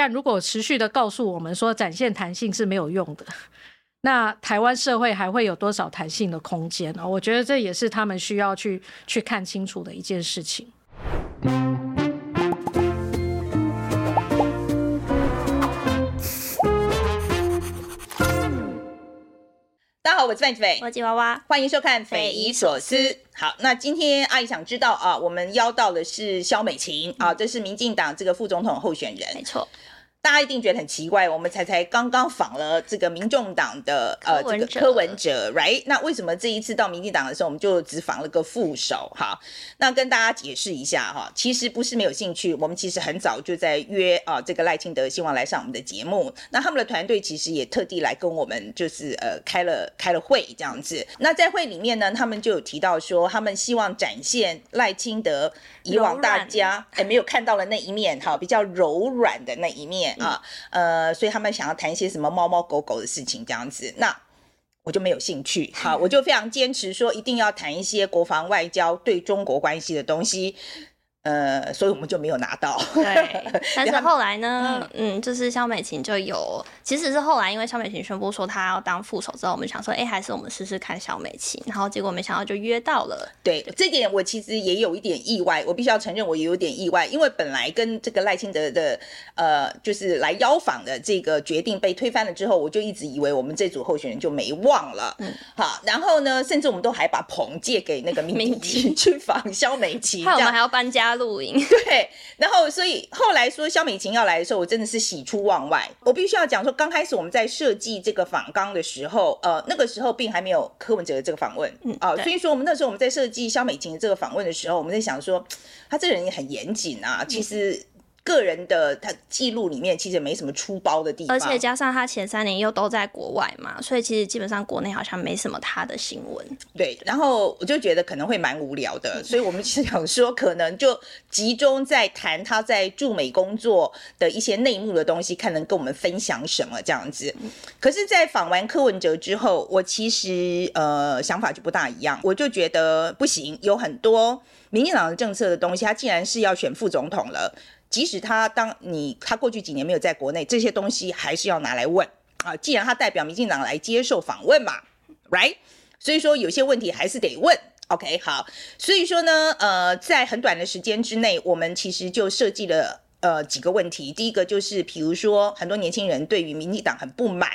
岸如果持续的告诉我们说展现弹性是没有用的，那台湾社会还会有多少弹性的空间呢？我觉得这也是他们需要去去看清楚的一件事情。大家好，我是范琪斐，我是吉娃娃，欢迎收看《匪夷所思》。好，那今天阿姨想知道啊，我们邀到的是萧美琴、嗯、啊，这是民进党这个副总统候选人，没错。大家一定觉得很奇怪，我们才才刚刚访了这个民众党的呃这个柯文哲，right？那为什么这一次到民进党的时候，我们就只访了个副手？哈，那跟大家解释一下哈，其实不是没有兴趣，我们其实很早就在约啊，这个赖清德希望来上我们的节目，那他们的团队其实也特地来跟我们就是呃开了开了会这样子。那在会里面呢，他们就有提到说，他们希望展现赖清德以往大家哎没有看到的那一面，哈，比较柔软的那一面。啊，呃，所以他们想要谈一些什么猫猫狗狗的事情这样子，那我就没有兴趣。好，我就非常坚持说一定要谈一些国防外交对中国关系的东西。呃，所以我们就没有拿到。对，但是后来呢，嗯，就是肖美琴就有，其实是后来因为肖美琴宣布说她要当副手之后，我们想说，哎、欸，还是我们试试看肖美琴，然后结果没想到就约到了。对，对这点我其实也有一点意外，我必须要承认我也有点意外，因为本来跟这个赖清德的呃，就是来邀访的这个决定被推翻了之后，我就一直以为我们这组候选人就没望了。嗯，好，然后呢，甚至我们都还把棚借给那个 民进去访肖美琴，害我们还要搬家。录音 对，然后所以后来说肖美琴要来的时候，我真的是喜出望外。我必须要讲说，刚开始我们在设计这个访纲的时候，呃，那个时候并还没有柯文哲的这个访问，啊、呃，所以说我们那时候我们在设计肖美琴的这个访问的时候，我们在想说，他这个人也很严谨啊，其实。个人的他记录里面其实没什么出包的地方，而且加上他前三年又都在国外嘛，所以其实基本上国内好像没什么他的新闻。对，然后我就觉得可能会蛮无聊的，所以我们是想说，可能就集中在谈他在驻美工作的一些内幕的东西，看能跟我们分享什么这样子。可是，在访完柯文哲之后，我其实呃想法就不大一样，我就觉得不行，有很多民进党的政策的东西，他既然是要选副总统了。即使他当你他过去几年没有在国内，这些东西还是要拿来问啊。既然他代表民进党来接受访问嘛，right？所以说有些问题还是得问。OK，好。所以说呢，呃，在很短的时间之内，我们其实就设计了呃几个问题。第一个就是，比如说很多年轻人对于民进党很不满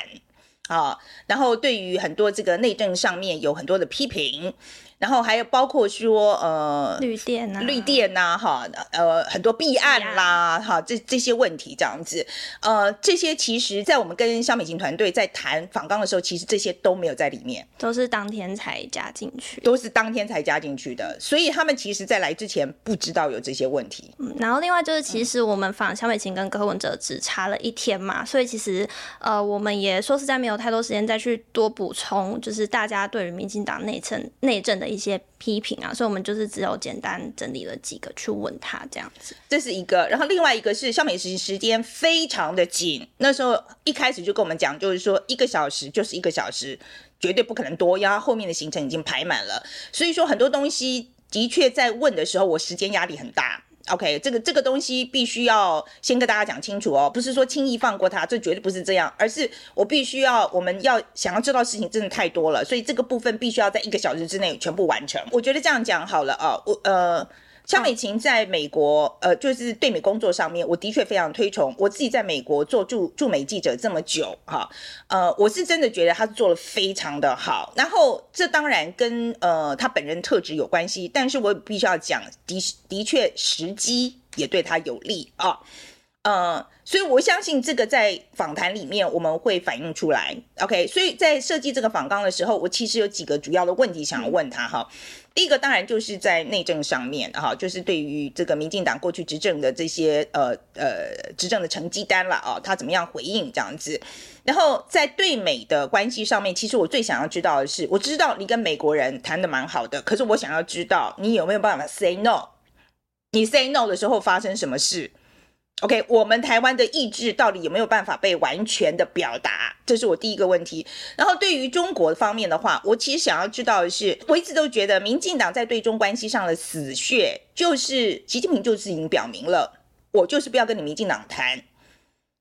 啊，然后对于很多这个内政上面有很多的批评。然后还有包括说，呃，绿电啊，绿电呐，哈，呃，很多弊案啦，哈，这这些问题这样子，呃，这些其实，在我们跟萧美琴团队在谈访纲的时候，其实这些都没有在里面，都是当天才加进去，都是当天才加进去的，所以他们其实在来之前不知道有这些问题。嗯，然后另外就是，其实我们访萧美琴跟柯文哲只差了一天嘛，所以其实，呃，我们也说实在没有太多时间再去多补充，就是大家对于民进党内政内政的。一些批评啊，所以我们就是只有简单整理了几个去问他这样子，这是一个。然后另外一个是校美时时间非常的紧，那时候一开始就跟我们讲，就是说一个小时就是一个小时，绝对不可能多，因为他后面的行程已经排满了。所以说很多东西的确在问的时候，我时间压力很大。OK，这个这个东西必须要先跟大家讲清楚哦，不是说轻易放过他，这绝对不是这样，而是我必须要，我们要想要知道事情真的太多了，所以这个部分必须要在一个小时之内全部完成。我觉得这样讲好了啊，我呃。萧美琴在美国，呃，就是对美工作上面，我的确非常推崇。我自己在美国做驻驻美记者这么久，哈，呃，我是真的觉得他做得非常的好。然后这当然跟呃他本人特质有关系，但是我必须要讲，的的确时机也对他有利啊，呃，所以我相信这个在访谈里面我们会反映出来。OK，所以在设计这个访纲的时候，我其实有几个主要的问题想要问他哈。第一个当然就是在内政上面哈，就是对于这个民进党过去执政的这些呃呃执政的成绩单了啊，他怎么样回应这样子？然后在对美的关系上面，其实我最想要知道的是，我知道你跟美国人谈的蛮好的，可是我想要知道你有没有办法 say no？你 say no 的时候发生什么事？OK，我们台湾的意志到底有没有办法被完全的表达？这是我第一个问题。然后对于中国方面的话，我其实想要知道的是，我一直都觉得民进党在对中关系上的死穴，就是习近平就是已经表明了，我就是不要跟你民进党谈。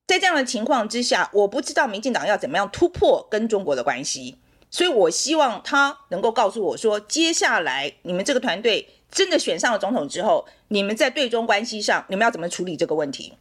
在这样的情况之下，我不知道民进党要怎么样突破跟中国的关系，所以我希望他能够告诉我说，接下来你们这个团队真的选上了总统之后，你们在对中关系上，你们要怎么处理这个问题？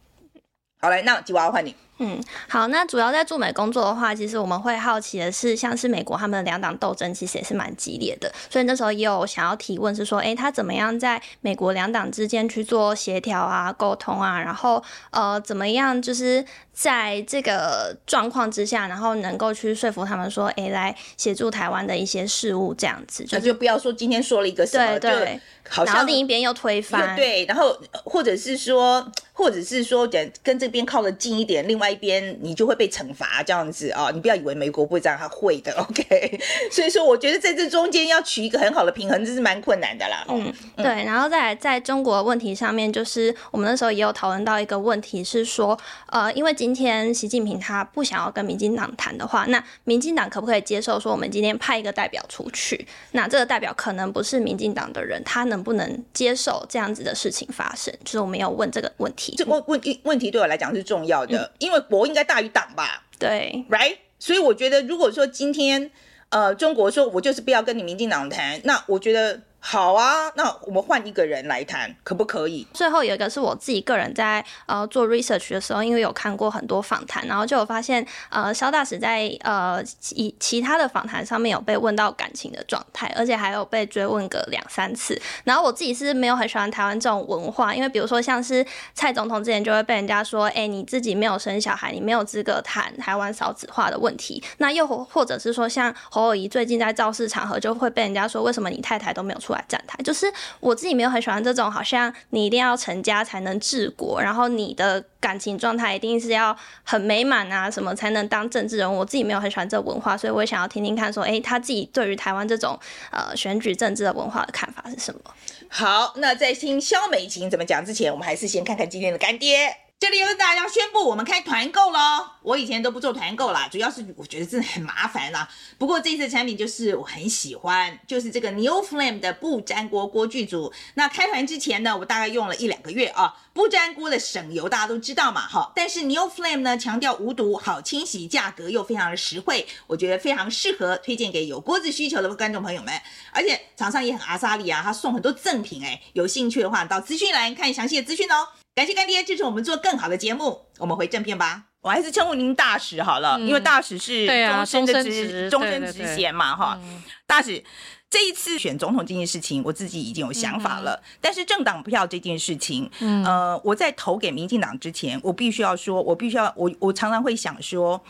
好来，那吉娃娃换你。嗯，好，那主要在驻美工作的话，其实我们会好奇的是，像是美国他们的两党斗争，其实也是蛮激烈的，所以那时候也有想要提问，是说，哎，他怎么样在美国两党之间去做协调啊、沟通啊，然后呃，怎么样就是在这个状况之下，然后能够去说服他们说，哎，来协助台湾的一些事务这样子，就是、那就不要说今天说了一个什么，对对，好像然后另一边又推翻，对，然后或者是说，或者是说，跟跟这边靠得近一点，另外一边你就。会被惩罚这样子啊！你不要以为美国不会这样，他会的。OK，所以说我觉得在这中间要取一个很好的平衡，这是蛮困难的啦。嗯，对。然后再来在中国问题上面，就是我们那时候也有讨论到一个问题，是说，呃，因为今天习近平他不想要跟民进党谈的话，那民进党可不可以接受说我们今天派一个代表出去？那这个代表可能不是民进党的人，他能不能接受这样子的事情发生？就是我们要问这个问题。这问问题问题对我来讲是重要的，嗯、因为国应该大于党吧，对，right，所以我觉得，如果说今天，呃，中国说我就是不要跟你民进党谈，那我觉得。好啊，那我们换一个人来谈，可不可以？最后有一个是我自己个人在呃做 research 的时候，因为有看过很多访谈，然后就有发现，呃，萧大使在呃其其他的访谈上面有被问到感情的状态，而且还有被追问个两三次。然后我自己是没有很喜欢台湾这种文化，因为比如说像是蔡总统之前就会被人家说，哎，你自己没有生小孩，你没有资格谈台湾少子化的问题。那又或者是说，像侯友谊最近在造势场合就会被人家说，为什么你太太都没有出来站台，就是我自己没有很喜欢这种，好像你一定要成家才能治国，然后你的感情状态一定是要很美满啊，什么才能当政治人物。我自己没有很喜欢这文化，所以我也想要听听看，说，哎，他自己对于台湾这种呃选举政治的文化的看法是什么？好，那在听萧美琴怎么讲之前，我们还是先看看今天的干爹。这里又跟大家宣布，我们开团购了。我以前都不做团购啦，主要是我觉得真的很麻烦啦。不过这次产品就是我很喜欢，就是这个 NeoFlame 的不粘锅锅具组。那开团之前呢，我大概用了一两个月啊。不粘锅的省油，大家都知道嘛，哈。但是 NeoFlame 呢，强调无毒、好清洗，价格又非常的实惠，我觉得非常适合推荐给有锅子需求的观众朋友们。而且厂商也很阿莎力啊，他送很多赠品，哎，有兴趣的话到资讯栏看详细的资讯哦。感谢干爹支持我们做更好的节目，我们回正片吧。我还是称呼您大使好了，嗯、因为大使是终身的职，终身职衔嘛，哈。大使这一次选总统这件事情，我自己已经有想法了。嗯、但是政党票这件事情，嗯、呃，我在投给民进党之前，我必须要说，我必须要，我我常常会想说，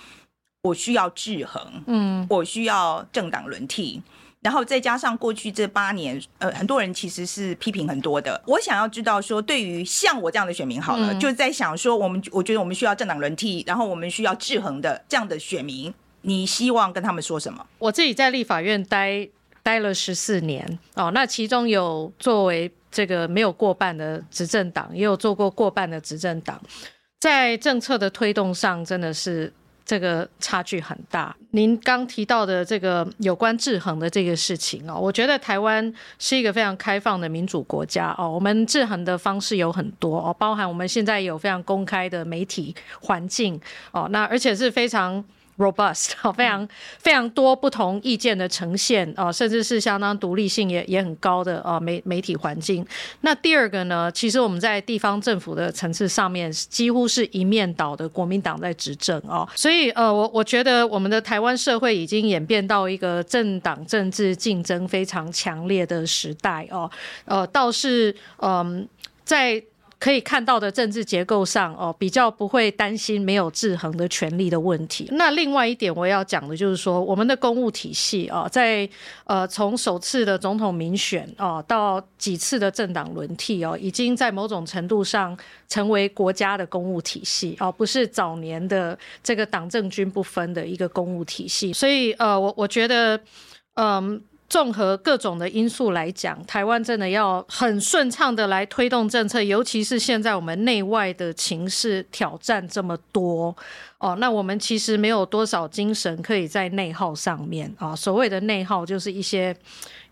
我需要制衡，嗯，我需要政党轮替。然后再加上过去这八年，呃，很多人其实是批评很多的。我想要知道说，对于像我这样的选民，好了，嗯、就在想说，我们我觉得我们需要政党轮替，然后我们需要制衡的这样的选民，你希望跟他们说什么？我自己在立法院待待了十四年哦，那其中有作为这个没有过半的执政党，也有做过过半的执政党，在政策的推动上，真的是。这个差距很大。您刚提到的这个有关制衡的这个事情哦，我觉得台湾是一个非常开放的民主国家哦。我们制衡的方式有很多哦，包含我们现在有非常公开的媒体环境哦，那而且是非常。Robust 非常非常多不同意见的呈现啊，甚至是相当独立性也也很高的啊媒媒体环境。那第二个呢，其实我们在地方政府的层次上面，几乎是一面倒的国民党在执政啊，所以呃，我我觉得我们的台湾社会已经演变到一个政党政治竞争非常强烈的时代哦，呃，倒是嗯在。可以看到的政治结构上，哦，比较不会担心没有制衡的权力的问题。那另外一点我要讲的就是说，我们的公务体系啊，在呃从首次的总统民选啊到几次的政党轮替哦，已经在某种程度上成为国家的公务体系哦，不是早年的这个党政军不分的一个公务体系。所以呃，我我觉得，嗯。综合各种的因素来讲，台湾真的要很顺畅的来推动政策，尤其是现在我们内外的情势挑战这么多哦，那我们其实没有多少精神可以在内耗上面啊。所谓的内耗，就是一些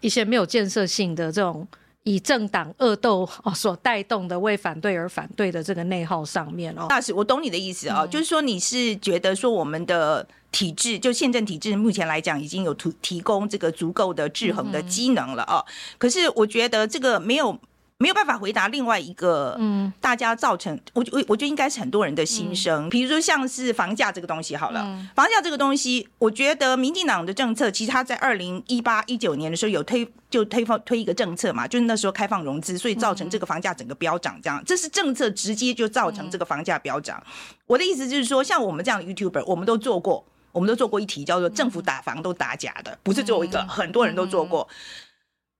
一些没有建设性的这种以政党恶斗哦所带动的为反对而反对的这个内耗上面哦。大使，我懂你的意思啊、哦，嗯、就是说你是觉得说我们的体制就宪政体制目前来讲已经有提提供这个足够的制衡的机能了啊、哦，可是我觉得这个没有。没有办法回答另外一个，嗯，大家造成我我我觉得应该是很多人的心声，比如说像是房价这个东西好了，房价这个东西，我觉得民进党的政策，其实他在二零一八一九年的时候有推就推放推一个政策嘛，就是那时候开放融资，所以造成这个房价整个飙涨，这样。这是政策直接就造成这个房价飙涨。我的意思就是说，像我们这样的 YouTuber，我们都做过，我们都做过一题叫做政府打房都打假的，不是只有一个，很多人都做过。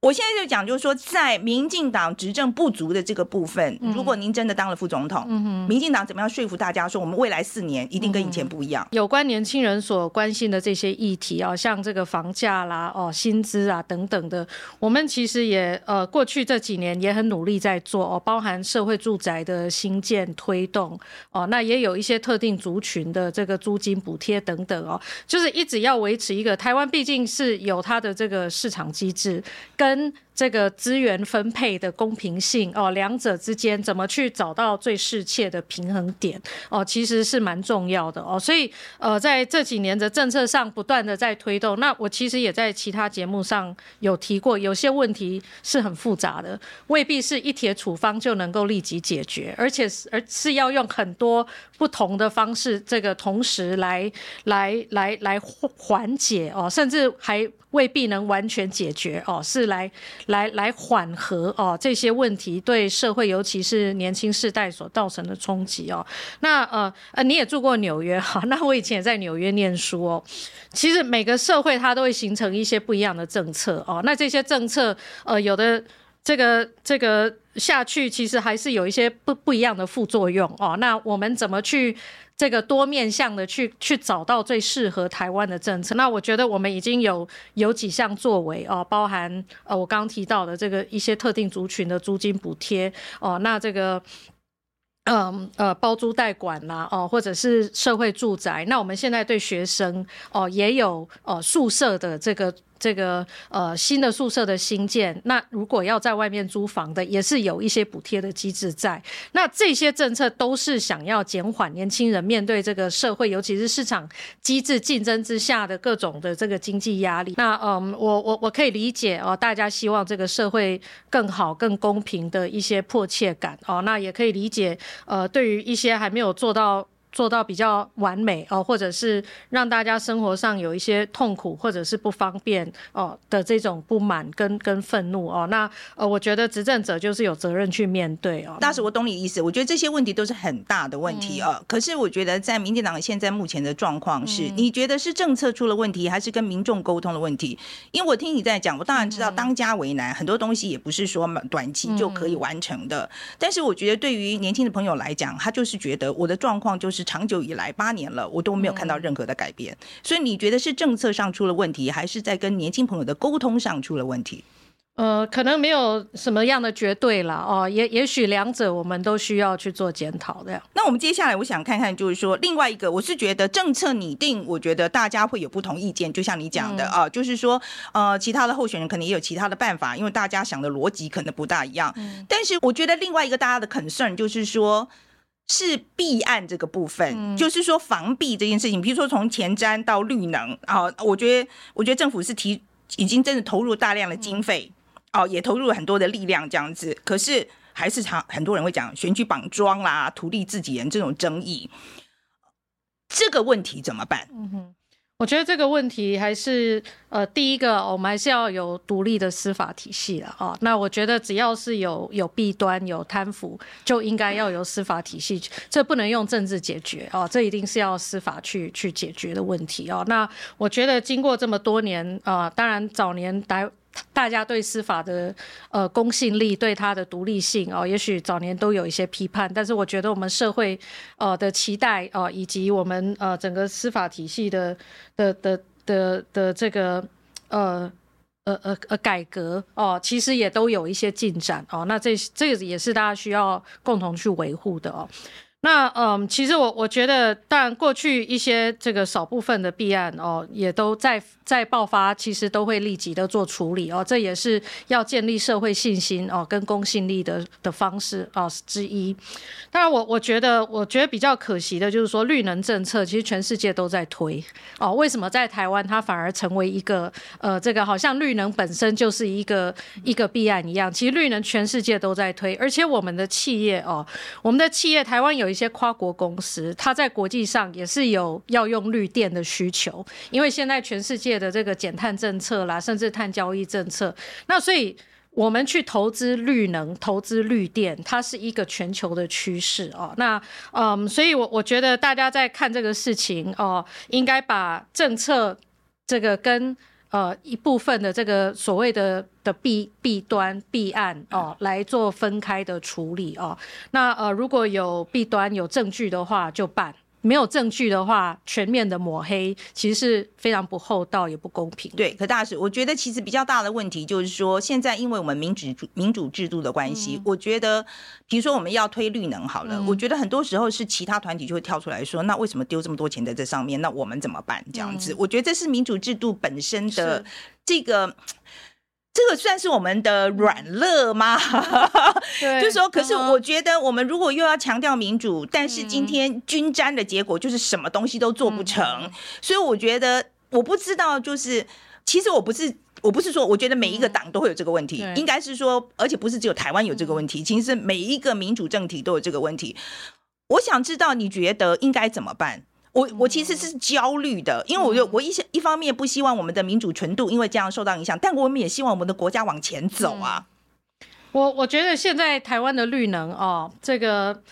我现在就讲，就是说，在民进党执政不足的这个部分，如果您真的当了副总统，民进党怎么样说服大家说，我们未来四年一定跟以前不一样？有关年轻人所关心的这些议题啊，像这个房价啦、哦薪资啊等等的，我们其实也呃过去这几年也很努力在做哦，包含社会住宅的新建推动哦，那也有一些特定族群的这个租金补贴等等哦，就是一直要维持一个台湾毕竟是有它的这个市场机制跟。跟这个资源分配的公平性哦，两者之间怎么去找到最适切的平衡点哦，其实是蛮重要的哦。所以呃，在这几年的政策上不断的在推动。那我其实也在其他节目上有提过，有些问题是很复杂的，未必是一帖处方就能够立即解决，而且是而是要用很多不同的方式，这个同时来来来来缓解哦，甚至还。未必能完全解决哦，是来来来缓和哦这些问题对社会，尤其是年轻世代所造成的冲击哦。那呃呃，你也住过纽约哈？那我以前也在纽约念书哦。其实每个社会它都会形成一些不一样的政策哦。那这些政策呃，有的这个这个下去，其实还是有一些不不一样的副作用哦。那我们怎么去？这个多面向的去去找到最适合台湾的政策，那我觉得我们已经有有几项作为哦，包含呃我刚刚提到的这个一些特定族群的租金补贴哦，那这个嗯呃，包租代管啦哦，或者是社会住宅，那我们现在对学生哦也有哦宿舍的这个。这个呃新的宿舍的新建，那如果要在外面租房的，也是有一些补贴的机制在。那这些政策都是想要减缓年轻人面对这个社会，尤其是市场机制竞争之下的各种的这个经济压力。那嗯，我我我可以理解哦，大家希望这个社会更好、更公平的一些迫切感哦。那也可以理解呃，对于一些还没有做到。做到比较完美哦，或者是让大家生活上有一些痛苦或者是不方便哦的这种不满跟跟愤怒哦，那呃，我觉得执政者就是有责任去面对哦。大使，我懂你意思，我觉得这些问题都是很大的问题哦。嗯、可是我觉得在民进党现在目前的状况是，嗯、你觉得是政策出了问题，还是跟民众沟通的问题？因为我听你在讲，我当然知道当家为难，嗯、很多东西也不是说短期就可以完成的。嗯、但是我觉得对于年轻的朋友来讲，他就是觉得我的状况就是。长久以来八年了，我都没有看到任何的改变。嗯、所以你觉得是政策上出了问题，还是在跟年轻朋友的沟通上出了问题？呃，可能没有什么样的绝对了哦，也也许两者我们都需要去做检讨的。那我们接下来我想看看，就是说另外一个，我是觉得政策拟定，我觉得大家会有不同意见，就像你讲的、嗯、啊，就是说呃，其他的候选人可能也有其他的办法，因为大家想的逻辑可能不大一样。嗯、但是我觉得另外一个大家的 concern 就是说。是避案这个部分，嗯、就是说防避这件事情，比如说从前瞻到绿能啊，我觉得我觉得政府是提已经真的投入大量的经费，哦、嗯，也投入了很多的力量这样子，可是还是常很多人会讲选举绑桩啦、土地自己人这种争议，这个问题怎么办？嗯哼。我觉得这个问题还是呃，第一个我们还是要有独立的司法体系了啊。那我觉得只要是有有弊端、有贪腐，就应该要有司法体系，这不能用政治解决啊，这一定是要司法去去解决的问题啊。那我觉得经过这么多年啊，当然早年台大家对司法的呃公信力、对它的独立性哦，也许早年都有一些批判，但是我觉得我们社会呃的期待哦，以及我们呃整个司法体系的的的的的这个呃呃呃呃改革哦，其实也都有一些进展哦。那这这个也是大家需要共同去维护的哦。那嗯，其实我我觉得，当然过去一些这个少部分的弊案哦，也都在在爆发，其实都会立即的做处理哦，这也是要建立社会信心哦跟公信力的的方式哦之一。当然我，我我觉得我觉得比较可惜的就是说，绿能政策其实全世界都在推哦，为什么在台湾它反而成为一个呃这个好像绿能本身就是一个一个弊案一样？其实绿能全世界都在推，而且我们的企业哦，我们的企业台湾有。一些跨国公司，它在国际上也是有要用绿电的需求，因为现在全世界的这个减碳政策啦，甚至碳交易政策，那所以我们去投资绿能、投资绿电，它是一个全球的趋势哦。那嗯，所以我我觉得大家在看这个事情哦，应该把政策这个跟。呃，一部分的这个所谓的的弊弊端弊案哦，来做分开的处理哦。那呃，如果有弊端有证据的话，就办。没有证据的话，全面的抹黑，其实是非常不厚道也不公平。对，可大使，我觉得其实比较大的问题就是说，现在因为我们民主民主制度的关系，嗯、我觉得，比如说我们要推绿能好了，嗯、我觉得很多时候是其他团体就会跳出来说，那为什么丢这么多钱在这上面？那我们怎么办？这样子，嗯、我觉得这是民主制度本身的这个。这个算是我们的软肋吗？对就是说，可是我觉得我们如果又要强调民主，嗯、但是今天均沾的结果就是什么东西都做不成。嗯、所以我觉得，我不知道，就是其实我不是，我不是说，我觉得每一个党都会有这个问题，嗯、应该是说，而且不是只有台湾有这个问题，其实每一个民主政体都有这个问题。我想知道，你觉得应该怎么办？我我其实是焦虑的，因为我就我一些一方面不希望我们的民主纯度因为这样受到影响，但我们也希望我们的国家往前走啊。我我觉得现在台湾的绿能哦，这个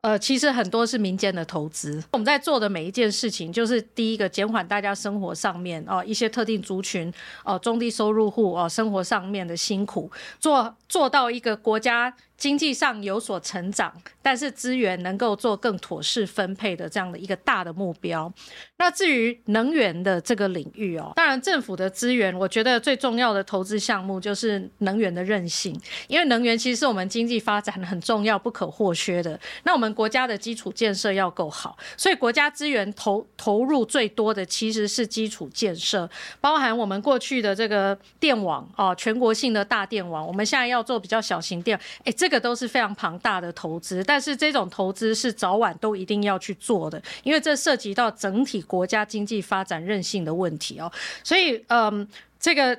呃，其实很多是民间的投资。我们在做的每一件事情，就是第一个减缓大家生活上面哦一些特定族群哦中低收入户哦生活上面的辛苦，做做到一个国家。经济上有所成长，但是资源能够做更妥适分配的这样的一个大的目标。那至于能源的这个领域哦，当然政府的资源，我觉得最重要的投资项目就是能源的韧性，因为能源其实是我们经济发展很重要、不可或缺的。那我们国家的基础建设要够好，所以国家资源投投入最多的其实是基础建设，包含我们过去的这个电网哦，全国性的大电网，我们现在要做比较小型电，哎，这个。这都是非常庞大的投资，但是这种投资是早晚都一定要去做的，因为这涉及到整体国家经济发展韧性的问题哦。所以，嗯，这个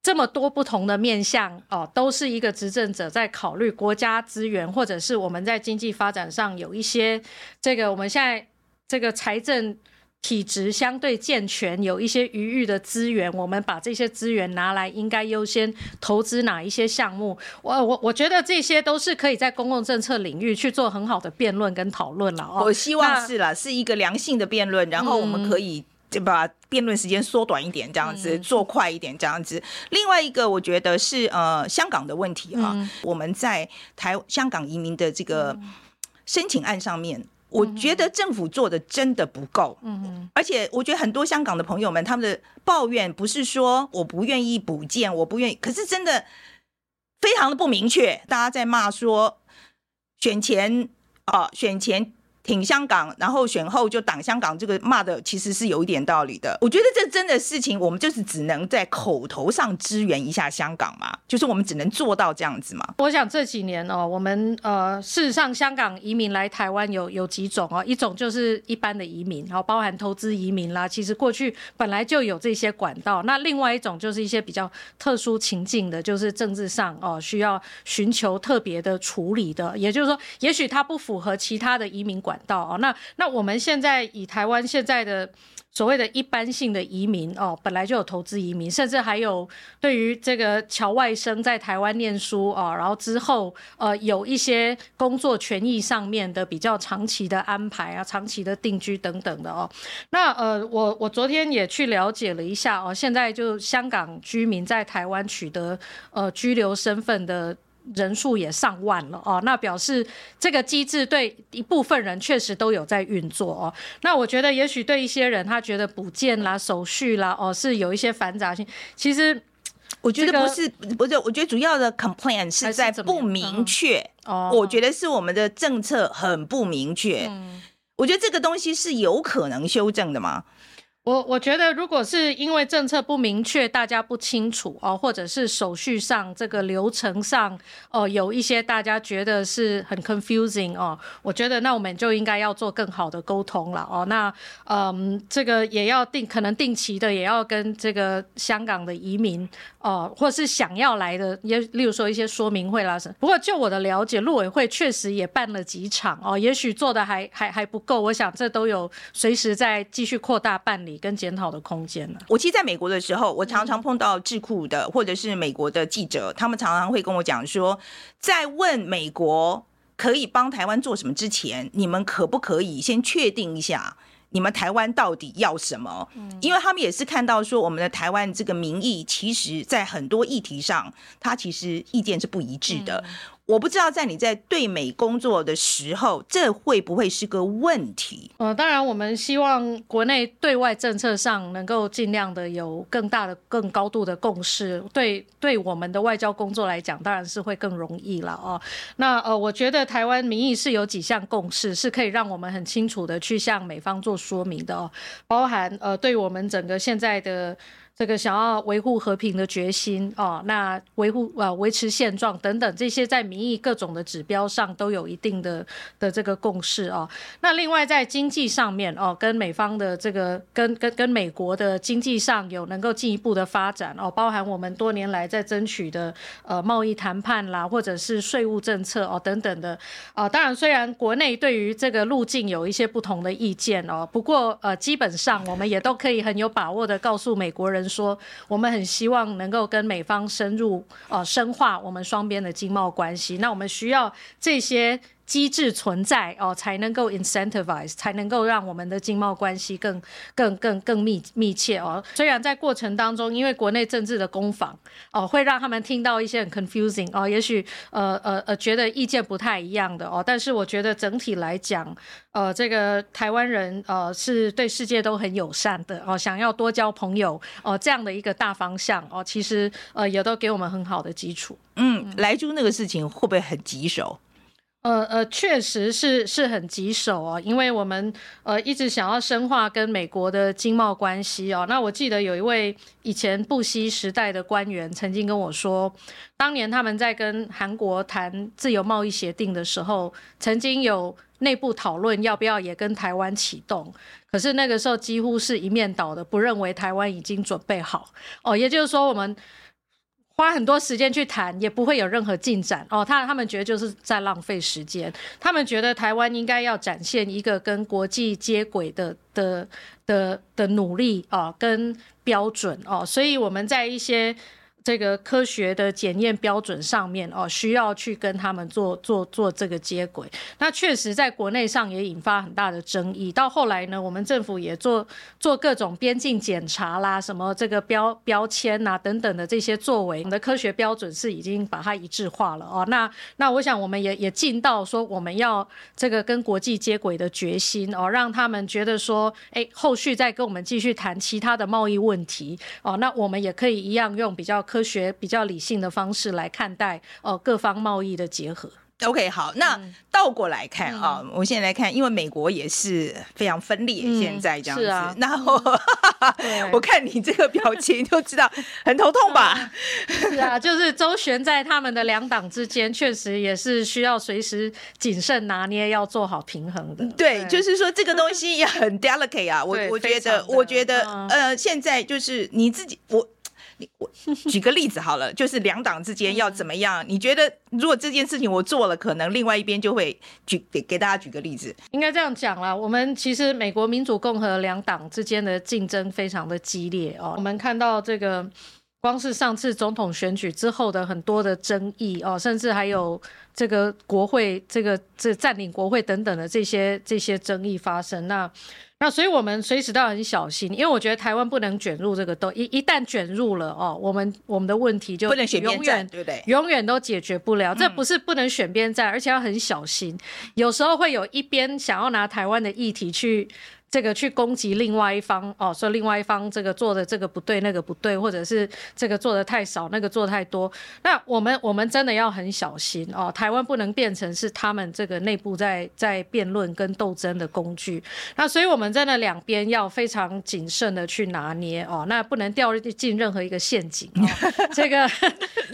这么多不同的面向哦，都是一个执政者在考虑国家资源，或者是我们在经济发展上有一些这个我们现在这个财政。体质相对健全，有一些余裕的资源，我们把这些资源拿来，应该优先投资哪一些项目？我我我觉得这些都是可以在公共政策领域去做很好的辩论跟讨论了。哦，我希望是了，那是一个良性的辩论，然后我们可以就把辩论时间缩短一点，这样子、嗯、做快一点，这样子。另外一个，我觉得是呃香港的问题哈，嗯、我们在台香港移民的这个申请案上面。我觉得政府做的真的不够，嗯，而且我觉得很多香港的朋友们他们的抱怨不是说我不愿意补建，我不愿意，可是真的非常的不明确，大家在骂说选前啊，选前。挺香港，然后选后就挡香港，这个骂的其实是有一点道理的。我觉得这真的事情，我们就是只能在口头上支援一下香港嘛，就是我们只能做到这样子嘛。我想这几年哦，我们呃，事实上香港移民来台湾有有几种哦，一种就是一般的移民，然后包含投资移民啦，其实过去本来就有这些管道。那另外一种就是一些比较特殊情境的，就是政治上哦需要寻求特别的处理的，也就是说，也许它不符合其他的移民管到哦，那那我们现在以台湾现在的所谓的一般性的移民哦，本来就有投资移民，甚至还有对于这个侨外生在台湾念书哦，然后之后呃有一些工作权益上面的比较长期的安排啊，长期的定居等等的哦。那呃，我我昨天也去了解了一下哦，现在就香港居民在台湾取得呃居留身份的。人数也上万了哦，那表示这个机制对一部分人确实都有在运作哦。那我觉得也许对一些人他觉得补件啦、手续啦哦是有一些繁杂性。其实我觉得不是，不是，我觉得主要的 complaint 是在不明确。哦，我觉得是我们的政策很不明确。嗯，我觉得这个东西是有可能修正的吗？我我觉得，如果是因为政策不明确，大家不清楚哦，或者是手续上这个流程上哦，有一些大家觉得是很 confusing 哦，我觉得那我们就应该要做更好的沟通了哦。那嗯，这个也要定，可能定期的也要跟这个香港的移民哦，或是想要来的，也例如说一些说明会啦什么。不过就我的了解，陆委会确实也办了几场哦，也许做的还还还不够，我想这都有随时在继续扩大办理。跟检讨的空间呢？我其实在美国的时候，我常常碰到智库的或者是美国的记者，他们常常会跟我讲说，在问美国可以帮台湾做什么之前，你们可不可以先确定一下，你们台湾到底要什么？因为他们也是看到说，我们的台湾这个民意，其实在很多议题上，他其实意见是不一致的。我不知道在你在对美工作的时候，这会不会是个问题？呃，当然，我们希望国内对外政策上能够尽量的有更大的、更高度的共识。对，对我们的外交工作来讲，当然是会更容易了哦。那呃，我觉得台湾民意是有几项共识，是可以让我们很清楚的去向美方做说明的哦，包含呃，对我们整个现在的。这个想要维护和平的决心哦，那维护呃维持现状等等这些在民意各种的指标上都有一定的的这个共识哦。那另外在经济上面哦，跟美方的这个跟跟跟美国的经济上有能够进一步的发展哦，包含我们多年来在争取的呃贸易谈判啦，或者是税务政策哦等等的啊。当然，虽然国内对于这个路径有一些不同的意见哦，不过呃基本上我们也都可以很有把握的告诉美国人。说我们很希望能够跟美方深入呃深化我们双边的经贸关系，那我们需要这些。机制存在哦，才能够 incentivize，才能够让我们的经贸关系更、更、更、更密密切哦。虽然在过程当中，因为国内政治的攻防哦，会让他们听到一些很 confusing 哦，也许呃呃呃觉得意见不太一样的哦，但是我觉得整体来讲，呃，这个台湾人呃是对世界都很友善的哦，想要多交朋友哦，这样的一个大方向哦，其实呃也都给我们很好的基础。嗯，莱猪那个事情会不会很棘手？呃呃，确实是是很棘手哦，因为我们呃一直想要深化跟美国的经贸关系哦。那我记得有一位以前布希时代的官员曾经跟我说，当年他们在跟韩国谈自由贸易协定的时候，曾经有内部讨论要不要也跟台湾启动，可是那个时候几乎是一面倒的，不认为台湾已经准备好哦。也就是说，我们。花很多时间去谈，也不会有任何进展哦。他他们觉得就是在浪费时间。他们觉得台湾应该要展现一个跟国际接轨的的的的努力哦，跟标准哦。所以我们在一些。这个科学的检验标准上面哦，需要去跟他们做做做这个接轨。那确实在国内上也引发很大的争议。到后来呢，我们政府也做做各种边境检查啦，什么这个标标签啊等等的这些作为，我们的科学标准是已经把它一致化了哦。那那我想我们也也尽到说我们要这个跟国际接轨的决心哦，让他们觉得说，哎，后续再跟我们继续谈其他的贸易问题哦，那我们也可以一样用比较科。科学比较理性的方式来看待哦，各方贸易的结合。OK，好，那倒过来看啊，嗯、我们现在来看，因为美国也是非常分裂，嗯、现在这样子。啊、然后 我看你这个表情就知道很头痛吧？是啊，就是周旋在他们的两党之间，确实也是需要随时谨慎拿捏，要做好平衡的。对，对就是说这个东西也很 delicate 啊。我我觉得，我觉得，呃，现在就是你自己我。我举个例子好了，就是两党之间要怎么样？你觉得如果这件事情我做了，可能另外一边就会举给给大家举个例子。应该这样讲啦，我们其实美国民主共和两党之间的竞争非常的激烈哦。我们看到这个，光是上次总统选举之后的很多的争议哦，甚至还有。这个国会这个这占领国会等等的这些这些争议发生。那那所以我们随时都要很小心，因为我觉得台湾不能卷入这个都一一旦卷入了哦，我们我们的问题就不能选边站，对不对？永远都解决不了。这不是不能选边站，而且要很小心。有时候会有一边想要拿台湾的议题去。这个去攻击另外一方哦，说另外一方这个做的这个不对，那个不对，或者是这个做的太少，那个做太多。那我们我们真的要很小心哦，台湾不能变成是他们这个内部在在辩论跟斗争的工具。那所以我们真的两边要非常谨慎的去拿捏哦，那不能掉进任何一个陷阱。哦、这个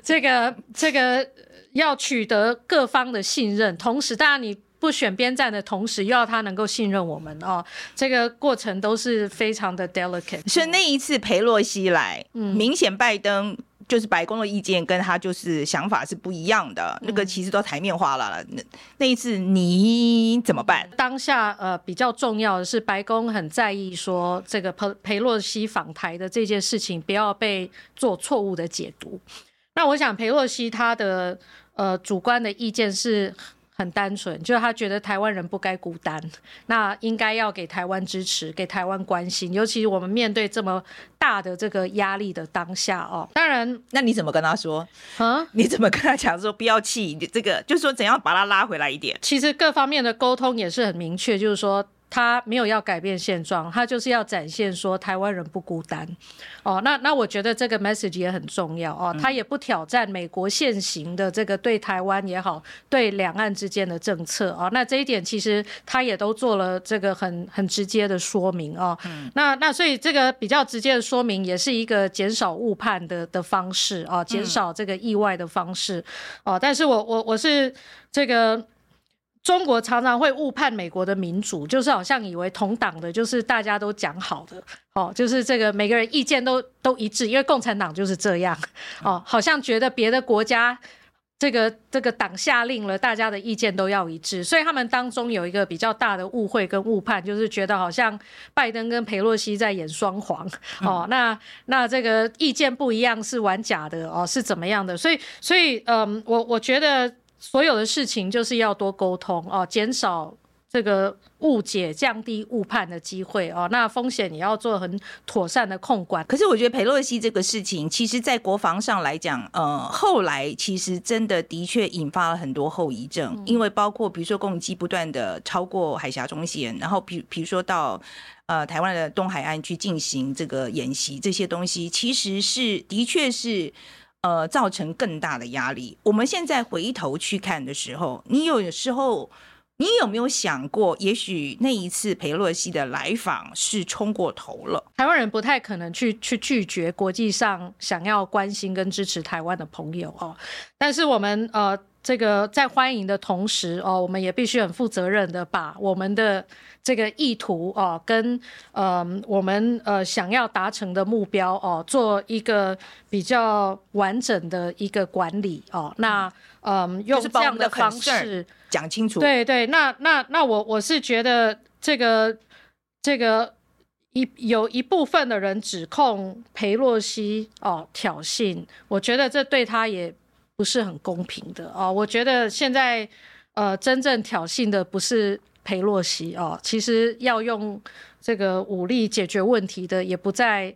这个这个要取得各方的信任，同时当然你。不选边站的同时，又要他能够信任我们哦，这个过程都是非常的 delicate。所以那一次裴洛西来，嗯，明显拜登就是白宫的意见跟他就是想法是不一样的，嗯、那个其实都台面化了。那那一次你怎么办？当下呃比较重要的是，白宫很在意说这个裴裴洛西访台的这件事情不要被做错误的解读。那我想裴洛西他的呃主观的意见是。很单纯，就是他觉得台湾人不该孤单，那应该要给台湾支持，给台湾关心，尤其我们面对这么大的这个压力的当下哦。当然，那你怎么跟他说？啊？你怎么跟他讲说不要气？这个就是说怎样把他拉回来一点？其实各方面的沟通也是很明确，就是说。他没有要改变现状，他就是要展现说台湾人不孤单，哦，那那我觉得这个 message 也很重要哦，他也不挑战美国现行的这个对台湾也好，对两岸之间的政策哦，那这一点其实他也都做了这个很很直接的说明哦，那那所以这个比较直接的说明也是一个减少误判的的方式哦，减少这个意外的方式哦，但是我我我是这个。中国常常会误判美国的民主，就是好像以为同党的就是大家都讲好的，哦，就是这个每个人意见都都一致，因为共产党就是这样，哦，好像觉得别的国家这个这个党下令了，大家的意见都要一致，所以他们当中有一个比较大的误会跟误判，就是觉得好像拜登跟佩洛西在演双簧，哦，那那这个意见不一样是玩假的，哦，是怎么样的？所以所以嗯，我我觉得。所有的事情就是要多沟通哦，减少这个误解，降低误判的机会哦。那风险也要做很妥善的控管。可是我觉得佩洛西这个事情，其实在国防上来讲，呃，后来其实真的的确引发了很多后遗症，因为包括比如说攻击不断的超过海峡中线，然后比比如说到呃台湾的东海岸去进行这个演习，这些东西其实是的确是。呃，造成更大的压力。我们现在回头去看的时候，你有时候，你有没有想过，也许那一次裴洛西的来访是冲过头了？台湾人不太可能去去拒绝国际上想要关心跟支持台湾的朋友哦。但是我们呃。这个在欢迎的同时哦，我们也必须很负责任的把我们的这个意图哦，跟呃我们呃想要达成的目标哦，做一个比较完整的一个管理哦。那嗯，用这样的方式讲清楚。对对，那那那我我是觉得这个这个一有一部分的人指控裴洛西哦挑衅，我觉得这对他也。不是很公平的哦，我觉得现在呃，真正挑衅的不是裴洛西哦，其实要用这个武力解决问题的也不在，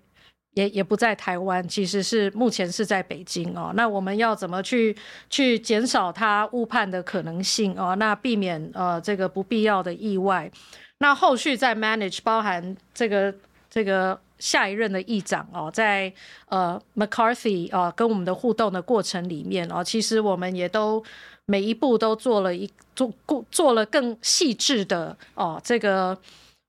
也也不在台湾，其实是目前是在北京哦。那我们要怎么去去减少他误判的可能性哦？那避免呃这个不必要的意外，那后续再 manage 包含这个这个。下一任的议长哦，在呃 McCarthy 哦跟我们的互动的过程里面哦，其实我们也都每一步都做了一做过做了更细致的哦这个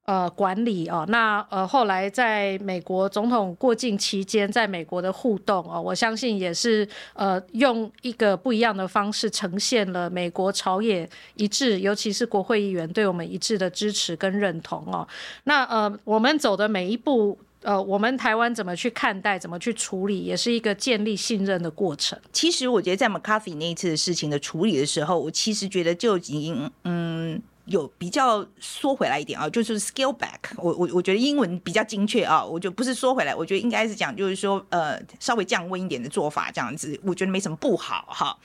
呃管理哦。那呃后来在美国总统过境期间，在美国的互动哦，我相信也是呃用一个不一样的方式呈现了美国朝野一致，尤其是国会议员对我们一致的支持跟认同哦。那呃我们走的每一步。呃，我们台湾怎么去看待，怎么去处理，也是一个建立信任的过程。其实我觉得在 McCarthy 那一次的事情的处理的时候，我其实觉得就已经嗯有比较缩回来一点啊，就是 scale back 我。我我我觉得英文比较精确啊，我就不是缩回来，我觉得应该是讲就是说呃稍微降温一点的做法这样子，我觉得没什么不好哈。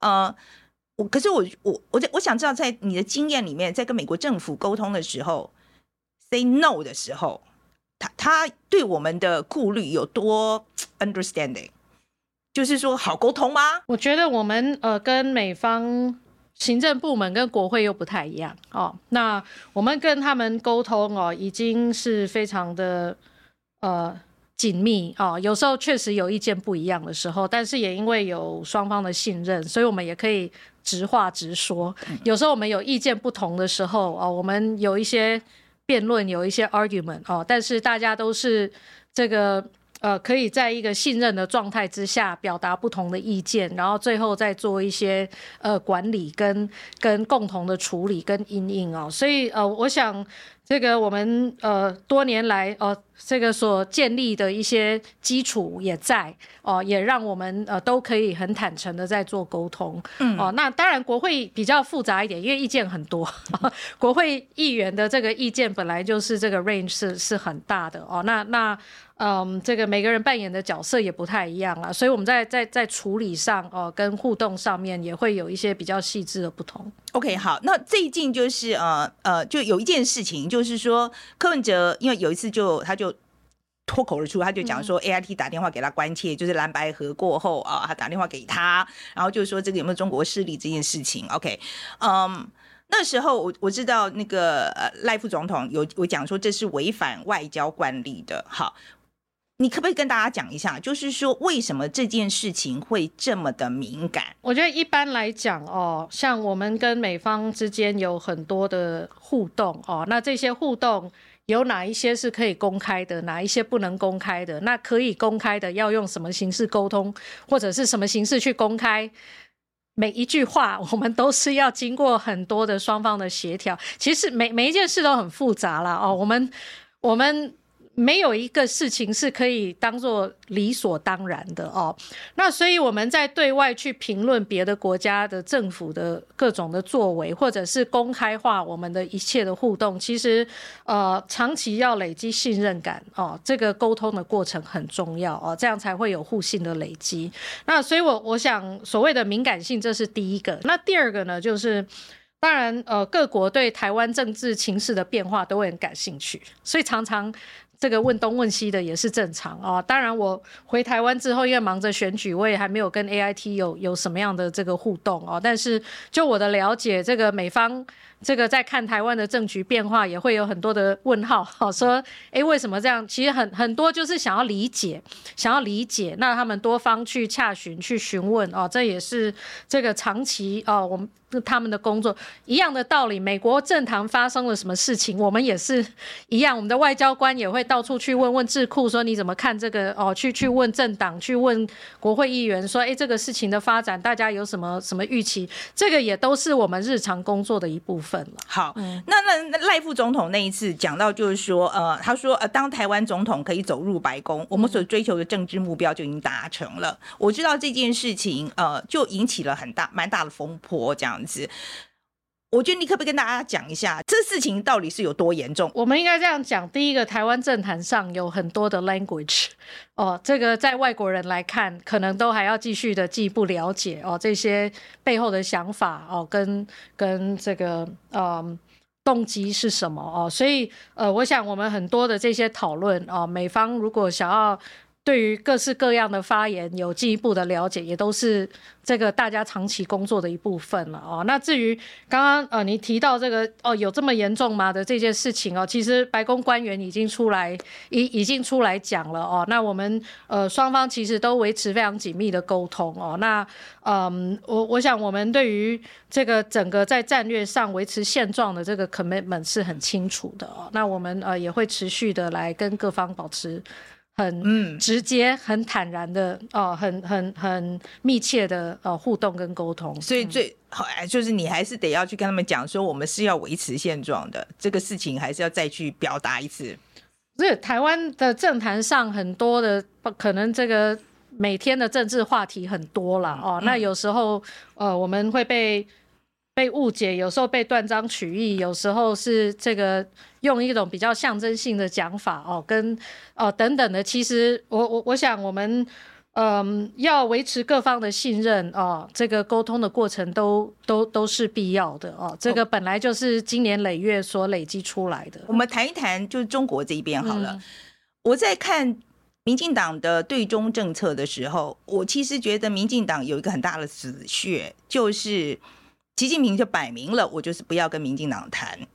呃，我可是我我我在我想知道，在你的经验里面，在跟美国政府沟通的时候，say no 的时候，他他对我们的顾虑有多 understanding？就是说好沟通吗？我觉得我们呃跟美方行政部门跟国会又不太一样哦。那我们跟他们沟通哦，已经是非常的呃。紧密哦，有时候确实有意见不一样的时候，但是也因为有双方的信任，所以我们也可以直话直说。有时候我们有意见不同的时候哦，我们有一些辩论，有一些 argument 哦，但是大家都是这个呃，可以在一个信任的状态之下表达不同的意见，然后最后再做一些呃管理跟跟共同的处理跟阴影哦，所以呃，我想。这个我们呃多年来呃这个所建立的一些基础也在哦、呃，也让我们呃都可以很坦诚的在做沟通。嗯哦、呃，那当然国会比较复杂一点，因为意见很多，呃、国会议员的这个意见本来就是这个 range 是是很大的哦、呃。那那嗯，这个每个人扮演的角色也不太一样啊，所以我们在在在处理上哦、呃，跟互动上面也会有一些比较细致的不同。OK，好，那最近就是呃呃，就有一件事情，就是说柯文哲，因为有一次就他就脱口而出，他就讲说 AIT 打电话给他关切，嗯、就是蓝白合过后啊，他打电话给他，然后就是说这个有没有中国势力这件事情。OK，嗯，那时候我我知道那个赖副总统有我讲说这是违反外交惯例的，好。你可不可以跟大家讲一下，就是说为什么这件事情会这么的敏感？我觉得一般来讲哦，像我们跟美方之间有很多的互动哦，那这些互动有哪一些是可以公开的，哪一些不能公开的？那可以公开的要用什么形式沟通，或者是什么形式去公开？每一句话我们都是要经过很多的双方的协调。其实每每一件事都很复杂啦哦，我们我们。没有一个事情是可以当做理所当然的哦。那所以我们在对外去评论别的国家的政府的各种的作为，或者是公开化我们的一切的互动，其实呃长期要累积信任感哦，这个沟通的过程很重要哦，这样才会有互信的累积。那所以我我想所谓的敏感性，这是第一个。那第二个呢，就是当然呃各国对台湾政治情势的变化都会很感兴趣，所以常常。这个问东问西的也是正常啊、当然，我回台湾之后，因为忙着选举，我也还没有跟 AIT 有有什么样的这个互动啊。但是就我的了解，这个美方这个在看台湾的政局变化，也会有很多的问号，好说，诶，为什么这样？其实很很多就是想要理解，想要理解。那他们多方去洽询、去询问哦，这也是这个长期哦，我们。他们的工作一样的道理，美国政坛发生了什么事情，我们也是一样。我们的外交官也会到处去问问智库，说你怎么看这个？哦，去去问政党，去问国会议员，说，哎，这个事情的发展，大家有什么什么预期？这个也都是我们日常工作的一部分了。好，嗯、那那赖副总统那一次讲到，就是说，呃，他说，呃，当台湾总统可以走入白宫，我们所追求的政治目标就已经达成了。嗯、我知道这件事情，呃，就引起了很大蛮大的风波，这样。我觉得你可不可以跟大家讲一下，这事情到底是有多严重？我们应该这样讲：第一个，台湾政坛上有很多的 language，哦，这个在外国人来看，可能都还要继续的进一步了解哦，这些背后的想法哦，跟跟这个嗯动机是什么哦，所以呃，我想我们很多的这些讨论哦，美方如果想要。对于各式各样的发言有进一步的了解，也都是这个大家长期工作的一部分了哦。那至于刚刚呃你提到这个哦有这么严重吗的这件事情哦，其实白宫官员已经出来已已经出来讲了哦。那我们呃双方其实都维持非常紧密的沟通哦。那嗯我我想我们对于这个整个在战略上维持现状的这个 commitment 是很清楚的哦。那我们呃也会持续的来跟各方保持。很嗯直接、很坦然的哦，很很很密切的呃互动跟沟通，所以最后来就是你还是得要去跟他们讲说，我们是要维持现状的这个事情，还是要再去表达一次。所以台湾的政坛上很多的可能这个每天的政治话题很多了哦，那有时候呃我们会被。被误解，有时候被断章取义，有时候是这个用一种比较象征性的讲法哦，跟哦等等的。其实我我我想我们嗯，要维持各方的信任哦，这个沟通的过程都都都是必要的哦。这个本来就是经年累月所累积出来的。我们谈一谈，就是中国这一边好了。嗯、我在看民进党的对中政策的时候，我其实觉得民进党有一个很大的死穴，就是习近平就摆明了，我就是不要跟民进党谈。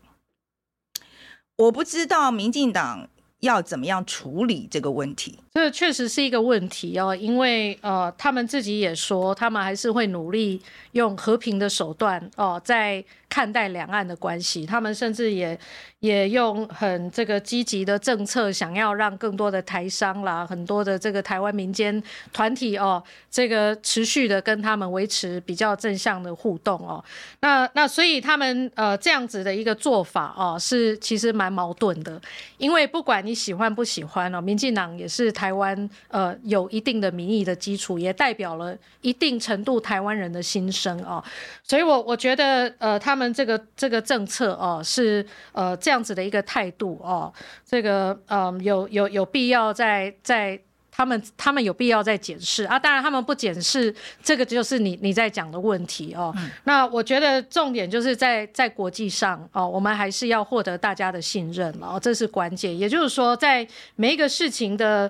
我不知道民进党要怎么样处理这个问题。这确实是一个问题哦，因为呃，他们自己也说，他们还是会努力用和平的手段哦、在看待两岸的关系。他们甚至也也用很这个积极的政策，想要让更多的台商啦，很多的这个台湾民间团体哦，这个持续的跟他们维持比较正向的互动哦。那那所以他们呃这样子的一个做法哦，是其实蛮矛盾的，因为不管你喜欢不喜欢哦，民进党也是台。湾呃有一定的民意的基础，也代表了一定程度台湾人的心声哦，所以我我觉得呃他们这个这个政策哦是呃这样子的一个态度哦，这个嗯、呃、有有有必要在在。他们他们有必要再检视啊，当然他们不检视，这个就是你你在讲的问题哦。嗯、那我觉得重点就是在在国际上哦，我们还是要获得大家的信任哦，这是关键。也就是说，在每一个事情的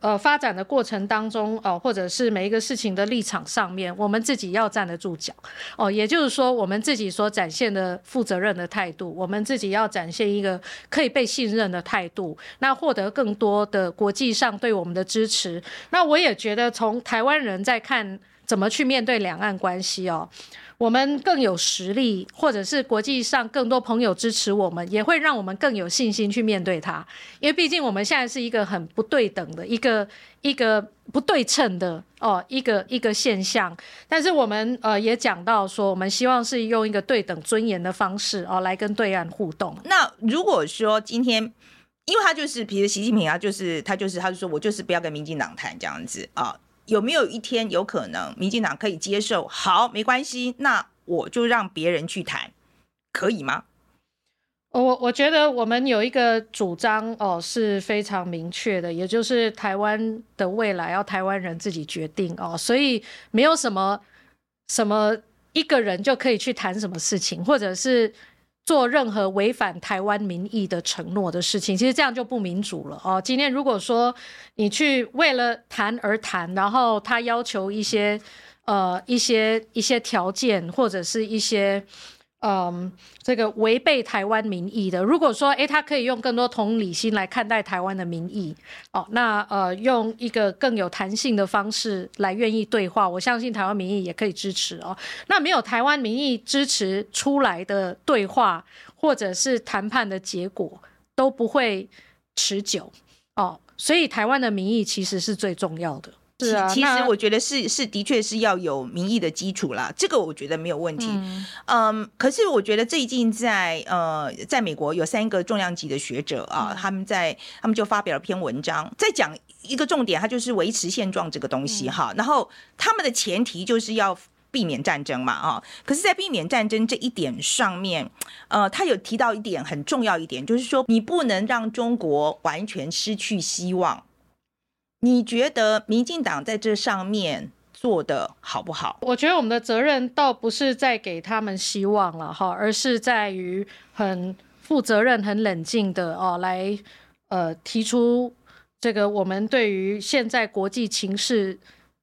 呃发展的过程当中哦，或者是每一个事情的立场上面，我们自己要站得住脚哦。也就是说，我们自己所展现的负责任的态度，我们自己要展现一个可以被信任的态度，那获得更多的国际上对我们的。支持，那我也觉得从台湾人在看怎么去面对两岸关系哦，我们更有实力，或者是国际上更多朋友支持我们，也会让我们更有信心去面对它。因为毕竟我们现在是一个很不对等的一个一个不对称的哦一个一个现象。但是我们呃也讲到说，我们希望是用一个对等尊严的方式哦来跟对岸互动。那如果说今天。因为他就是，比如习近平啊，就是他就是，他就说我就是不要跟民进党谈这样子啊。有没有一天有可能民进党可以接受？好，没关系，那我就让别人去谈，可以吗？我我觉得我们有一个主张哦，是非常明确的，也就是台湾的未来要台湾人自己决定哦，所以没有什么什么一个人就可以去谈什么事情，或者是。做任何违反台湾民意的承诺的事情，其实这样就不民主了哦。今天如果说你去为了谈而谈，然后他要求一些呃一些一些条件或者是一些。嗯，这个违背台湾民意的，如果说，诶，他可以用更多同理心来看待台湾的民意，哦，那呃，用一个更有弹性的方式来愿意对话，我相信台湾民意也可以支持哦。那没有台湾民意支持出来的对话或者是谈判的结果都不会持久哦，所以台湾的民意其实是最重要的。是啊，其实我觉得是是的确是要有民意的基础啦，这个我觉得没有问题。嗯，嗯，可是我觉得最近在呃，在美国有三个重量级的学者啊，嗯、他们在他们就发表了篇文章，在讲一个重点，他就是维持现状这个东西哈。嗯、然后他们的前提就是要避免战争嘛啊。可是，在避免战争这一点上面，呃，他有提到一点很重要一点，就是说你不能让中国完全失去希望。你觉得民进党在这上面做得好不好？我觉得我们的责任倒不是在给他们希望了哈，而是在于很负责任、很冷静的哦，来呃提出这个我们对于现在国际情势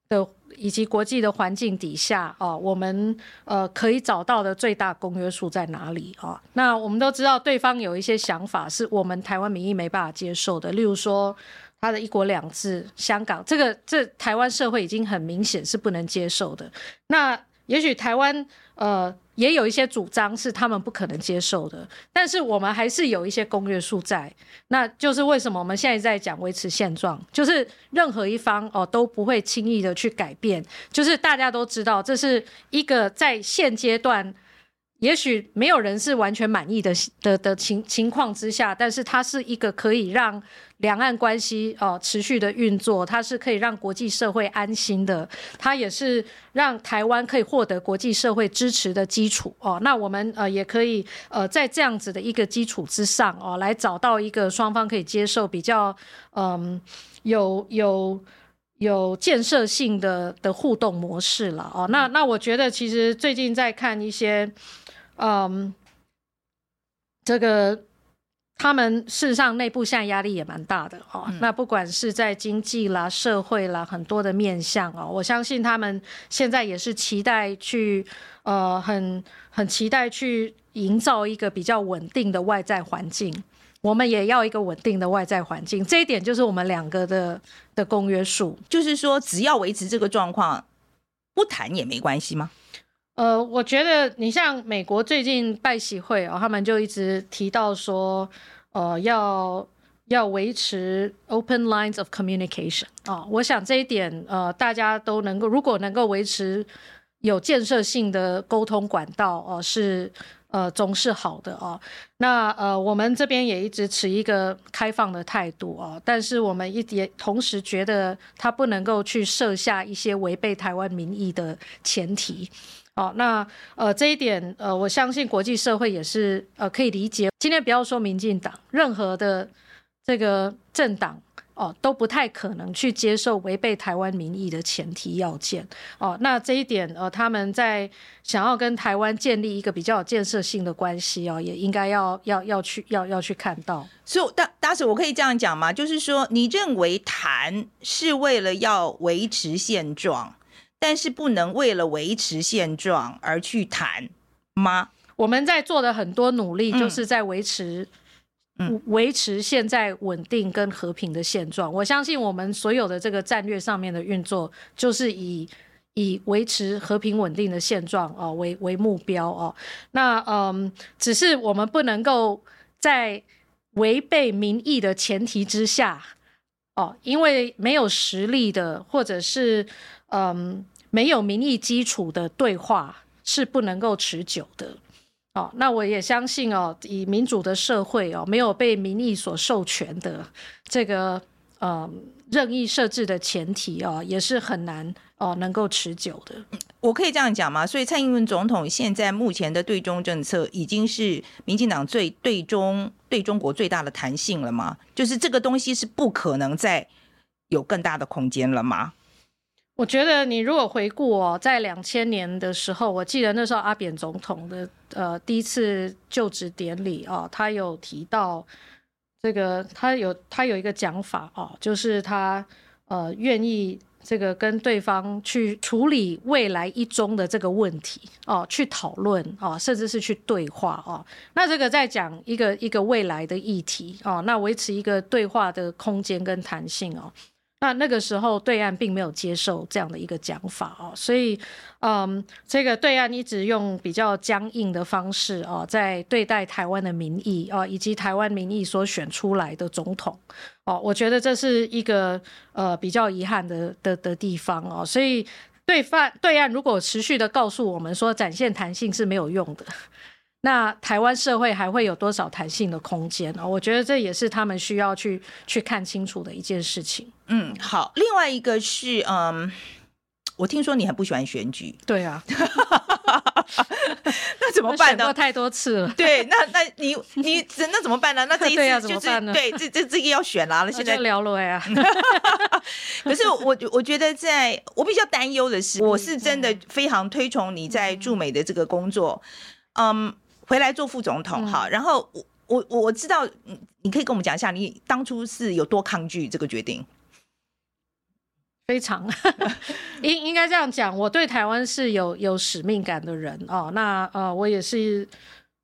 的以及国际的环境底下哦，我们呃可以找到的最大公约数在哪里啊？那我们都知道对方有一些想法是我们台湾民意没办法接受的，例如说。他的一国两制，香港这个这台湾社会已经很明显是不能接受的。那也许台湾呃也有一些主张是他们不可能接受的，但是我们还是有一些公约数在。那就是为什么我们现在在讲维持现状，就是任何一方哦都不会轻易的去改变。就是大家都知道，这是一个在现阶段。也许没有人是完全满意的的的情情况之下，但是它是一个可以让两岸关系哦持续的运作，它是可以让国际社会安心的，它也是让台湾可以获得国际社会支持的基础哦。那我们呃也可以呃在这样子的一个基础之上哦，来找到一个双方可以接受比较嗯有有。有有建设性的的互动模式了哦。那那我觉得其实最近在看一些，嗯，这个他们事实上内部现在压力也蛮大的哦。那不管是在经济啦、社会啦，很多的面向哦，我相信他们现在也是期待去呃很很期待去营造一个比较稳定的外在环境。我们也要一个稳定的外在环境，这一点就是我们两个的的公约数，就是说只要维持这个状况，不谈也没关系吗？呃，我觉得你像美国最近拜喜会哦，他们就一直提到说，呃，要要维持 open lines of communication，哦，我想这一点呃，大家都能够，如果能够维持有建设性的沟通管道哦，呃，是。呃，总是好的哦。那呃，我们这边也一直持一个开放的态度哦。但是我们一也同时觉得，他不能够去设下一些违背台湾民意的前提。哦，那呃，这一点呃，我相信国际社会也是呃可以理解。今天不要说民进党，任何的这个政党。哦，都不太可能去接受违背台湾民意的前提要件。哦，那这一点，呃，他们在想要跟台湾建立一个比较有建设性的关系哦，也应该要要要去要要去看到。所以，大大使，我可以这样讲吗？就是说，你认为谈是为了要维持现状，但是不能为了维持现状而去谈吗？我们在做的很多努力，就是在维持、嗯。维持现在稳定跟和平的现状，我相信我们所有的这个战略上面的运作，就是以以维持和平稳定的现状哦为为目标哦。那嗯，只是我们不能够在违背民意的前提之下哦，因为没有实力的或者是嗯没有民意基础的对话是不能够持久的。哦，那我也相信哦，以民主的社会哦，没有被民意所授权的这个呃任意设置的前提哦，也是很难哦能够持久的。我可以这样讲吗？所以蔡英文总统现在目前的对中政策已经是民进党最对中对中国最大的弹性了吗？就是这个东西是不可能再有更大的空间了吗？我觉得你如果回顾哦，在两千年的时候，我记得那时候阿扁总统的呃第一次就职典礼哦，他有提到这个，他有他有一个讲法哦，就是他呃愿意这个跟对方去处理未来一中的这个问题哦，去讨论哦，甚至是去对话哦。那这个在讲一个一个未来的议题哦，那维持一个对话的空间跟弹性哦。那那个时候，对岸并没有接受这样的一个讲法哦，所以，嗯，这个对岸一直用比较僵硬的方式哦，在对待台湾的民意哦，以及台湾民意所选出来的总统哦，我觉得这是一个呃比较遗憾的的的地方哦，所以对方对岸如果持续的告诉我们说展现弹性是没有用的。那台湾社会还会有多少弹性的空间呢？我觉得这也是他们需要去去看清楚的一件事情。嗯，好。另外一个是，嗯，我听说你很不喜欢选举。对啊。那怎么办呢？太多次了。对，那那你你那怎么办呢？那这一次就是怎么办呢？对，这这这个要选啦。那现在聊了呀。可是我我觉得在，在我比较担忧的是，我是真的非常推崇你在驻美的这个工作。嗯。嗯回来做副总统哈，然后我我我知道，你可以跟我们讲一下，你当初是有多抗拒这个决定？非常，应应该这样讲，我对台湾是有有使命感的人哦。那呃，我也是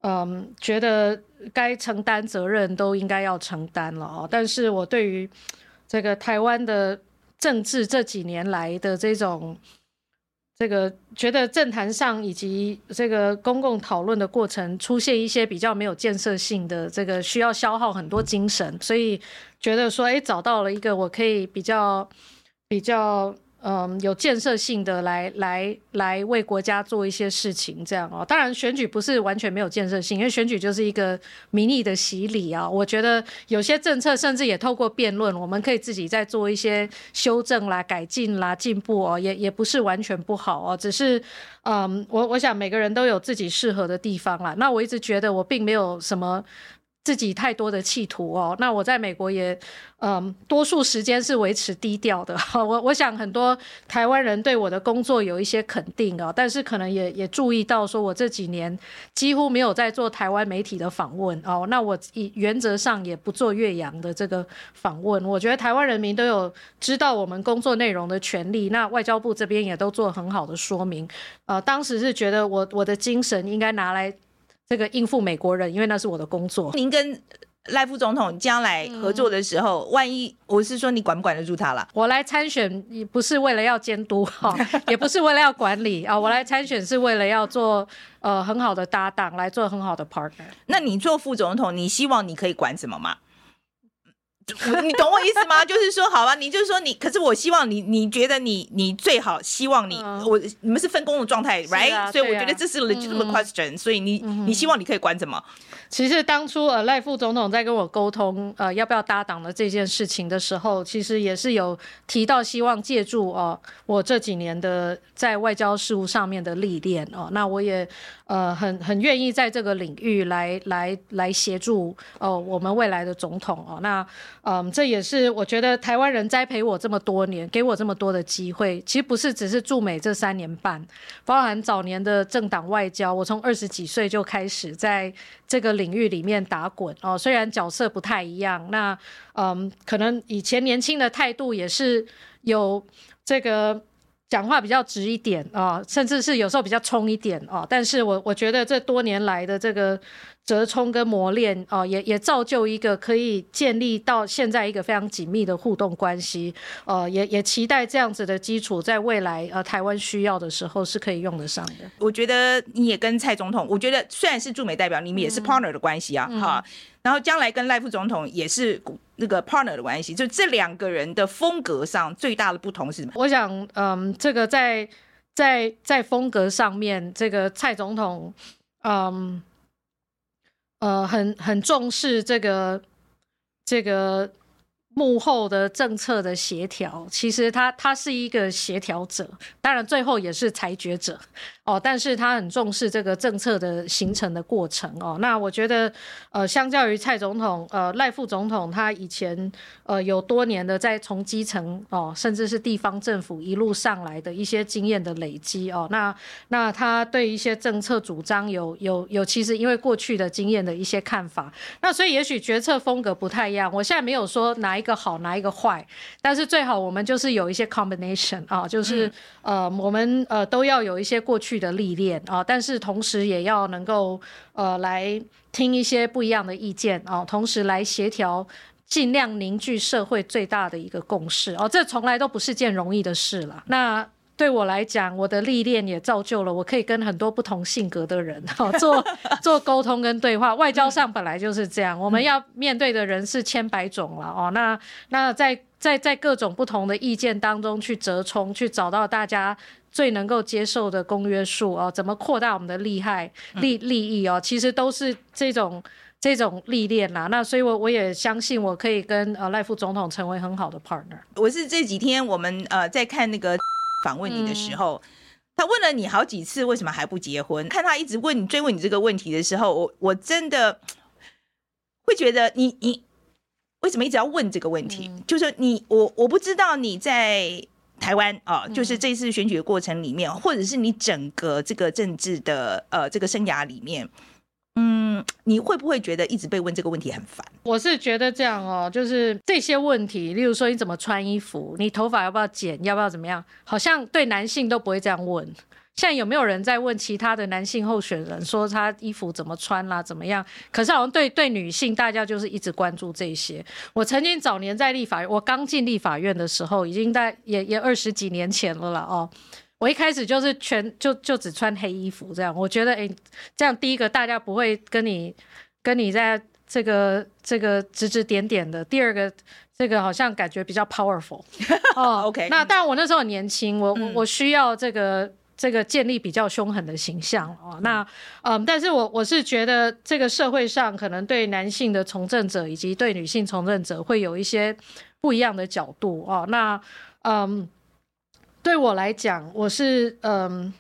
嗯，觉得该承担责任都应该要承担了哦。但是我对于这个台湾的政治这几年来的这种。这个觉得政坛上以及这个公共讨论的过程出现一些比较没有建设性的，这个需要消耗很多精神，所以觉得说，哎，找到了一个我可以比较比较。嗯，有建设性的来来来为国家做一些事情，这样哦。当然，选举不是完全没有建设性，因为选举就是一个民意的洗礼啊。我觉得有些政策甚至也透过辩论，我们可以自己再做一些修正啦、改进啦、进步哦，也也不是完全不好哦。只是，嗯，我我想每个人都有自己适合的地方啦。那我一直觉得我并没有什么自己太多的企图哦。那我在美国也，嗯，多数时间是维持低调的。我我想很多台湾人对我的工作有一些肯定哦，但是可能也也注意到说我这几年几乎没有在做台湾媒体的访问哦。那我原则上也不做越洋的这个访问。我觉得台湾人民都有知道我们工作内容的权利。那外交部这边也都做很好的说明。呃，当时是觉得我我的精神应该拿来。这个应付美国人，因为那是我的工作。您跟赖副总统将来合作的时候，嗯、万一我是说你管不管得住他了？我来参选也不是为了要监督哈，也不是为了要管理啊，我来参选是为了要做呃很好的搭档，来做很好的 partner。那你做副总统，你希望你可以管什么吗？你懂我意思吗？就是说，好吧，你就是说你，可是我希望你，你觉得你，你最好希望你，嗯、我你们是分工的状态，right？、啊、所以我觉得这是 legitimate question、嗯。所以你、嗯，你希望你可以管什么？其实当初呃赖副总统在跟我沟通呃要不要搭档的这件事情的时候，其实也是有提到希望借助哦、呃、我这几年的在外交事务上面的历练哦，那我也呃很很愿意在这个领域来来来协助哦、我们未来的总统哦，那嗯这也是我觉得台湾人栽培我这么多年，给我这么多的机会，其实不是只是驻美这三年半，包含早年的政党外交，我从二十几岁就开始在这个。领域里面打滚哦，虽然角色不太一样，那嗯，可能以前年轻的态度也是有这个讲话比较直一点啊，甚至是有时候比较冲一点啊，但是我我觉得这多年来的这个。折冲跟磨练哦，也也造就一个可以建立到现在一个非常紧密的互动关系，呃，也也期待这样子的基础在未来呃台湾需要的时候是可以用得上的。我觉得你也跟蔡总统，我觉得虽然是驻美代表，你们也是 partner 的关系啊，哈、嗯，然后将来跟赖副总统也是那个 partner 的关系，就这两个人的风格上最大的不同是什么？我想，嗯，这个在在在风格上面，这个蔡总统，嗯。呃，很很重视这个这个幕后的政策的协调，其实他他是一个协调者，当然最后也是裁决者。哦，但是他很重视这个政策的形成的过程哦。那我觉得，呃，相较于蔡总统，呃，赖副总统他以前呃有多年的在从基层哦，甚至是地方政府一路上来的一些经验的累积哦。那那他对一些政策主张有有有，其实因为过去的经验的一些看法。那所以也许决策风格不太一样。我现在没有说哪一个好，哪一个坏，但是最好我们就是有一些 combination 啊，就是、嗯、呃，我们呃都要有一些过去的历练啊，但是同时也要能够呃来听一些不一样的意见啊，同时来协调，尽量凝聚社会最大的一个共识哦，这从来都不是件容易的事了。那对我来讲，我的历练也造就了我可以跟很多不同性格的人哦做 做沟通跟对话。外交上本来就是这样，我们要面对的人是千百种了哦。那那在在在各种不同的意见当中去折冲，去找到大家。最能够接受的公约数哦，怎么扩大我们的利害利利益哦？其实都是这种这种历练啦。那所以我，我我也相信我可以跟呃赖副总统成为很好的 partner。我是这几天我们呃在看那个访问你的时候，嗯，他问了你好几次为什么还不结婚？看他一直问你追问你这个问题的时候，我我真的会觉得你你为什么一直要问这个问题？嗯，就是你我我不知道你在。台湾啊，就是这次选举的过程里面，或者是你整个这个政治的呃这个生涯里面，嗯，你会不会觉得一直被问这个问题很烦？我是觉得这样哦，就是这些问题，例如说你怎么穿衣服，你头发要不要剪，要不要怎么样，好像对男性都不会这样问。现在有没有人在问其他的男性候选人说他衣服怎么穿啦、怎么样？可是好像对对女性，大家就是一直关注这些。我曾经早年在立法院，我刚进立法院的时候，已经在也也二十几年前了啦哦。我一开始就是全就就只穿黑衣服这样，我觉得诶，这样第一个大家不会跟你跟你在这个这个指指点点的，第二个这个好像感觉比较 powerful 哦。OK，那但我那时候很年轻，我我我需要这个。这个建立比较凶狠的形象哦，那嗯，但是我我是觉得这个社会上可能对男性的从政者以及对女性从政者会有一些不一样的角度哦，那嗯，对我来讲，我是嗯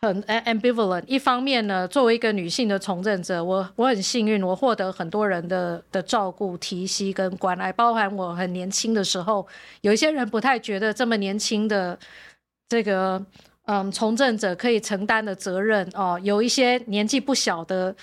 很 ambivalent。一方面呢，作为一个女性的从政者，我我很幸运，我获得很多人的的照顾、提携跟关爱，包含我很年轻的时候，有一些人不太觉得这么年轻的这个嗯从政者可以承担的责任哦，有一些年纪不小的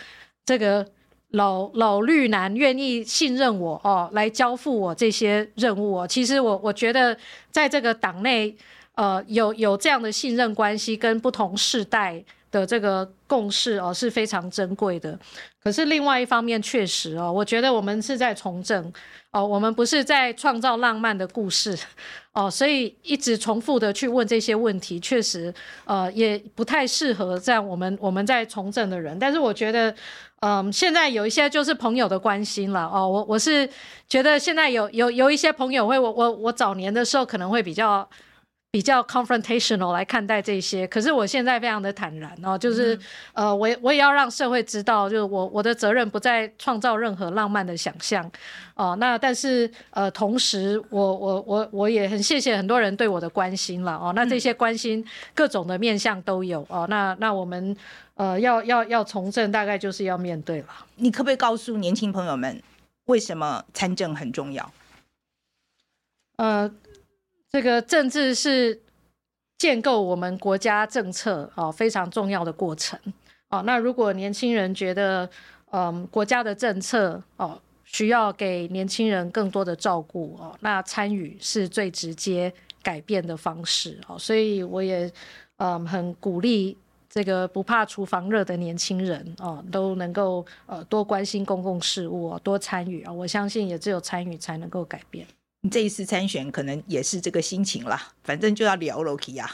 这个。老老绿男愿意信任我哦，来交付我这些任务哦。其实我我觉得在这个党内，呃，有有这样的信任关系跟不同世代的这个共识哦，是非常珍贵的。可是另外一方面，确实哦，我觉得我们是在从政哦，我们不是在创造浪漫的故事 哦，所以一直重复的去问这些问题，确实呃也不太适合在我们我们在从政的人。但是我觉得。嗯，现在有一些就是朋友的关心了哦，我我是觉得现在有有有一些朋友会我我我早年的时候可能会比较比较 confrontational 来看待这些，可是我现在非常的坦然哦，就是、嗯、呃我我也要让社会知道，就是我我的责任不再创造任何浪漫的想象哦，那但是呃同时我我我我也很谢谢很多人对我的关心了哦，那这些关心各种的面向都有哦，那那我们。呃，要要要从政，大概就是要面对了。你可不可以告诉年轻朋友们，为什么参政很重要？呃，这个政治是建构我们国家政策哦非常重要的过程哦。那如果年轻人觉得，嗯、国家的政策哦需要给年轻人更多的照顾哦，那参与是最直接改变的方式哦。所以我也嗯、很鼓励。这个不怕厨房热的年轻人哦，都能够呃多关心公共事务，多参与啊！我相信也只有参与才能够改变。你这一次参选可能也是这个心情啦，反正就要聊了，K 呀，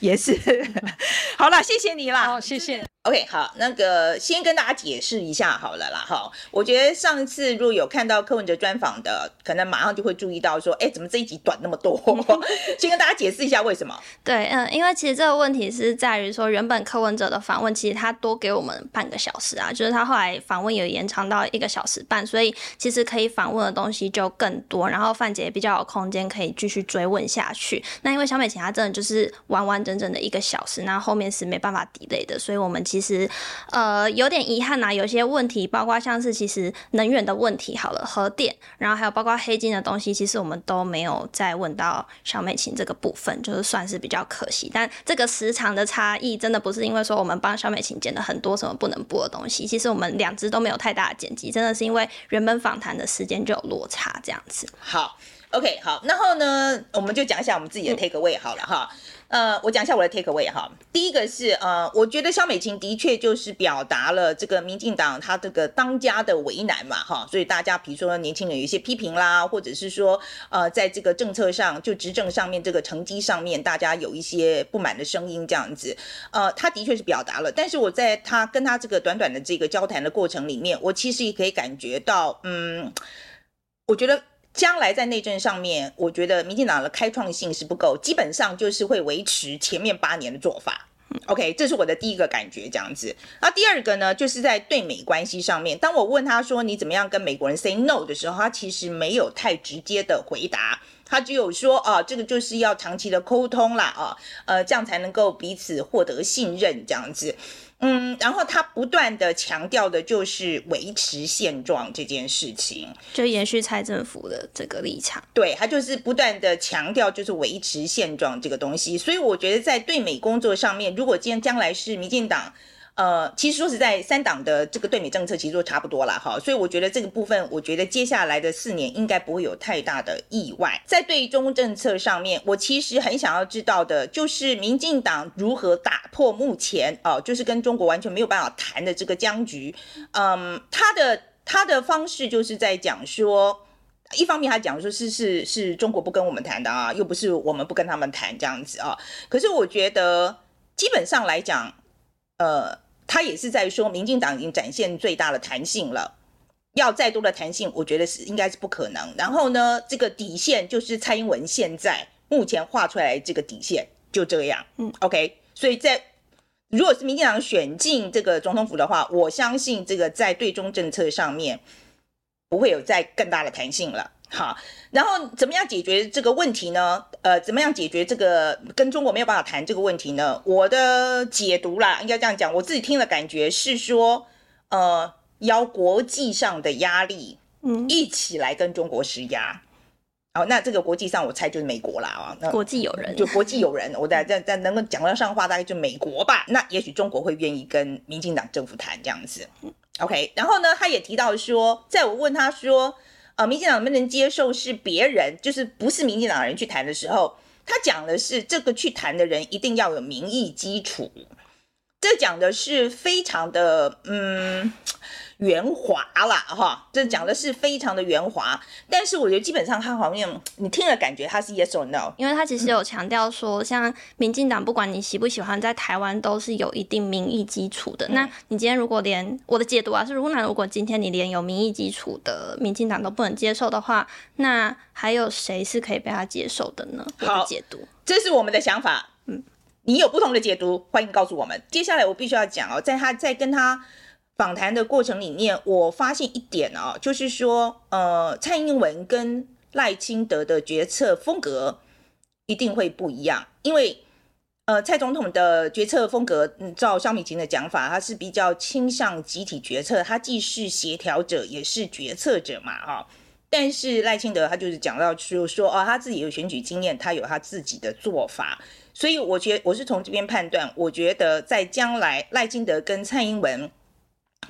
也是。好了，谢谢你啦，好，谢谢。OK，好，那个先跟大家解释一下好了啦，哈，我觉得上次如果有看到柯文哲专访的，可能马上就会注意到说，哎，怎么这一集短那么多？先跟大家解释一下为什么？对，嗯，因为其实这个问题是在于说，原本柯文哲的访问其实他多给我们半个小时啊，就是他后来访问有延长到一个小时半，所以其实可以访问的东西就更多，然后范姐也比较有空间可以继续追问下去。那因为小美琴她真的就是完完整整的一个小时，那后面是没办法 delay 的，所以我们其其实。呃，有点遗憾呐、啊，有些问题，包括像是其实能源的问题，好了，核电，然后还有包括黑金的东西，其实我们都没有再问到小美琴这个部分，就是算是比较可惜。但这个时长的差异，真的不是因为说我们帮小美琴剪了很多什么不能播的东西，其实我们两只都没有太大的剪辑，真的是因为原本访谈的时间就有落差这样子。好，OK，好，然后呢，我们就讲一下我们自己的 take away 好了哈。嗯呃，我讲一下我的 take away 哈。第一个是呃，我觉得萧美琴的确就是表达了这个民进党他这个当家的为难嘛哈，所以大家比如说年轻人有一些批评啦，或者是说呃，在这个政策上就执政上面这个成绩上面，大家有一些不满的声音这样子。呃，他的确是表达了，但是我在他跟他这个短短的这个交谈的过程里面，我其实也可以感觉到，嗯，我觉得。将来在内政上面，我觉得民进党的开创性是不够，基本上就是会维持前面八年的做法。OK，这是我的第一个感觉，这样子。那第二个呢，就是在对美关系上面，当我问他说你怎么样跟美国人 say no 的时候，他其实没有太直接的回答，他只有说啊，这个就是要长期的沟通啦，啊，呃，这样才能够彼此获得信任，这样子。嗯，然后他不断的强调的就是维持现状这件事情，就延续蔡政府的这个立场。对，他就是不断的强调就是维持现状这个东西。所以我觉得在对美工作上面，如果今天将来是民进党。呃，其实说实在，三党的这个对美政策其实都差不多了哈，所以我觉得这个部分，我觉得接下来的四年应该不会有太大的意外。在对中政策上面，我其实很想要知道的就是民进党如何打破目前哦，就是跟中国完全没有办法谈的这个僵局。嗯，他的他的方式就是在讲说，一方面他讲说是是是中国不跟我们谈的啊，又不是我们不跟他们谈这样子啊。可是我觉得基本上来讲，呃。他也是在说，民进党已经展现最大的弹性了，要再多的弹性，我觉得是应该是不可能。然后呢，这个底线就是蔡英文现在目前画出来这个底线就这样。嗯，OK。所以在如果是民进党选进这个总统府的话，我相信这个在对中政策上面不会有再更大的弹性了。好，然后怎么样解决这个问题呢？呃，怎么样解决这个跟中国没有办法谈这个问题呢？我的解读啦，应该这样讲，我自己听了感觉是说，呃，要国际上的压力，嗯，一起来跟中国施压。好，那这个国际上我猜就是美国啦啊，那国际友人，就国际友人，我在在在能够讲得上话，大概就美国吧。那也许中国会愿意跟民进党政府谈这样子。OK，然后呢，他也提到说，在我问他说。呃，民进党能不能接受是别人，就是不是民进党人去谈的时候，他讲的是这个去谈的人一定要有民意基础，这讲的是非常的嗯。圆滑啦哈，这讲的是非常的圆滑，但是我觉得基本上他好像你听了感觉他是 yes or no，因为他其实有强调说，像民进党不管你喜不喜欢，在台湾都是有一定民意基础的。嗯、那你今天如果连我的解读啊是，如果如果今天你连有民意基础的民进党都不能接受的话，那还有谁是可以被他接受的呢？好，解读，这是我们的想法。嗯，你有不同的解读，欢迎告诉我们。接下来我必须要讲哦，在他在跟他。访谈的过程里面，我发现一点啊，就是说，呃，蔡英文跟赖清德的决策风格一定会不一样，因为，呃，蔡总统的决策风格，嗯，照萧美琴的讲法，他是比较倾向集体决策，他既是协调者，也是决策者嘛，哈，但是赖清德他就是讲到，就是说，哦，他自己有选举经验，他有他自己的做法，所以我觉得我是从这边判断，我觉得在将来赖清德跟蔡英文。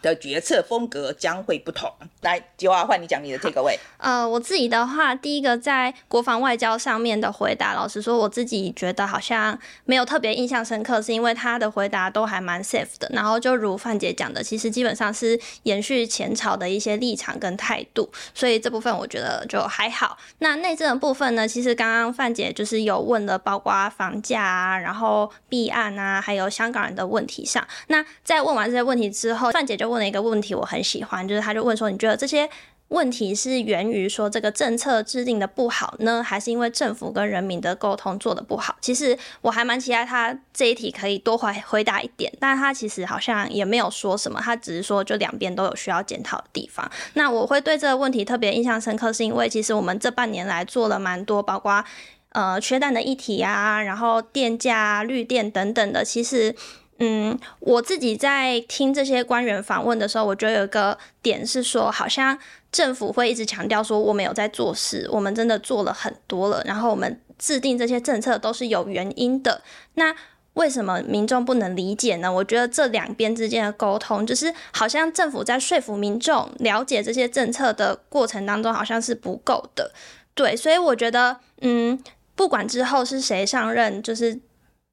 的决策风格将会不同。来，吉娃换你讲你的 take away。呃，我自己的话，第一个在国防外交上面的回答，老实说，我自己觉得好像没有特别印象深刻，是因为他的回答都还蛮 safe 的。然后就如范姐讲的，其实基本上是延续前朝的一些立场跟态度，所以这部分我觉得就还好。那内政的部分呢，其实刚刚范姐就是有问了，包括房价啊，然后弊案啊，还有香港人的问题上。那在问完这些问题之后，范姐就问了一个问题，我很喜欢，就是他就问说，你觉得这些问题是源于说这个政策制定的不好呢，还是因为政府跟人民的沟通做得不好？其实我还蛮期待他这一题可以多回回答一点，但他其实好像也没有说什么，他只是说就两边都有需要检讨的地方。那我会对这个问题特别印象深刻，是因为其实我们这半年来做了蛮多，包括呃缺蛋的议题啊，然后电价、绿电等等的，其实。嗯，我自己在听这些官员访问的时候，我觉得有一个点是说，好像政府会一直强调说，我们有在做事，我们真的做了很多了，然后我们制定这些政策都是有原因的。那为什么民众不能理解呢？我觉得这两边之间的沟通，就是好像政府在说服民众了解这些政策的过程当中，好像是不够的。对，所以我觉得，嗯，不管之后是谁上任，就是。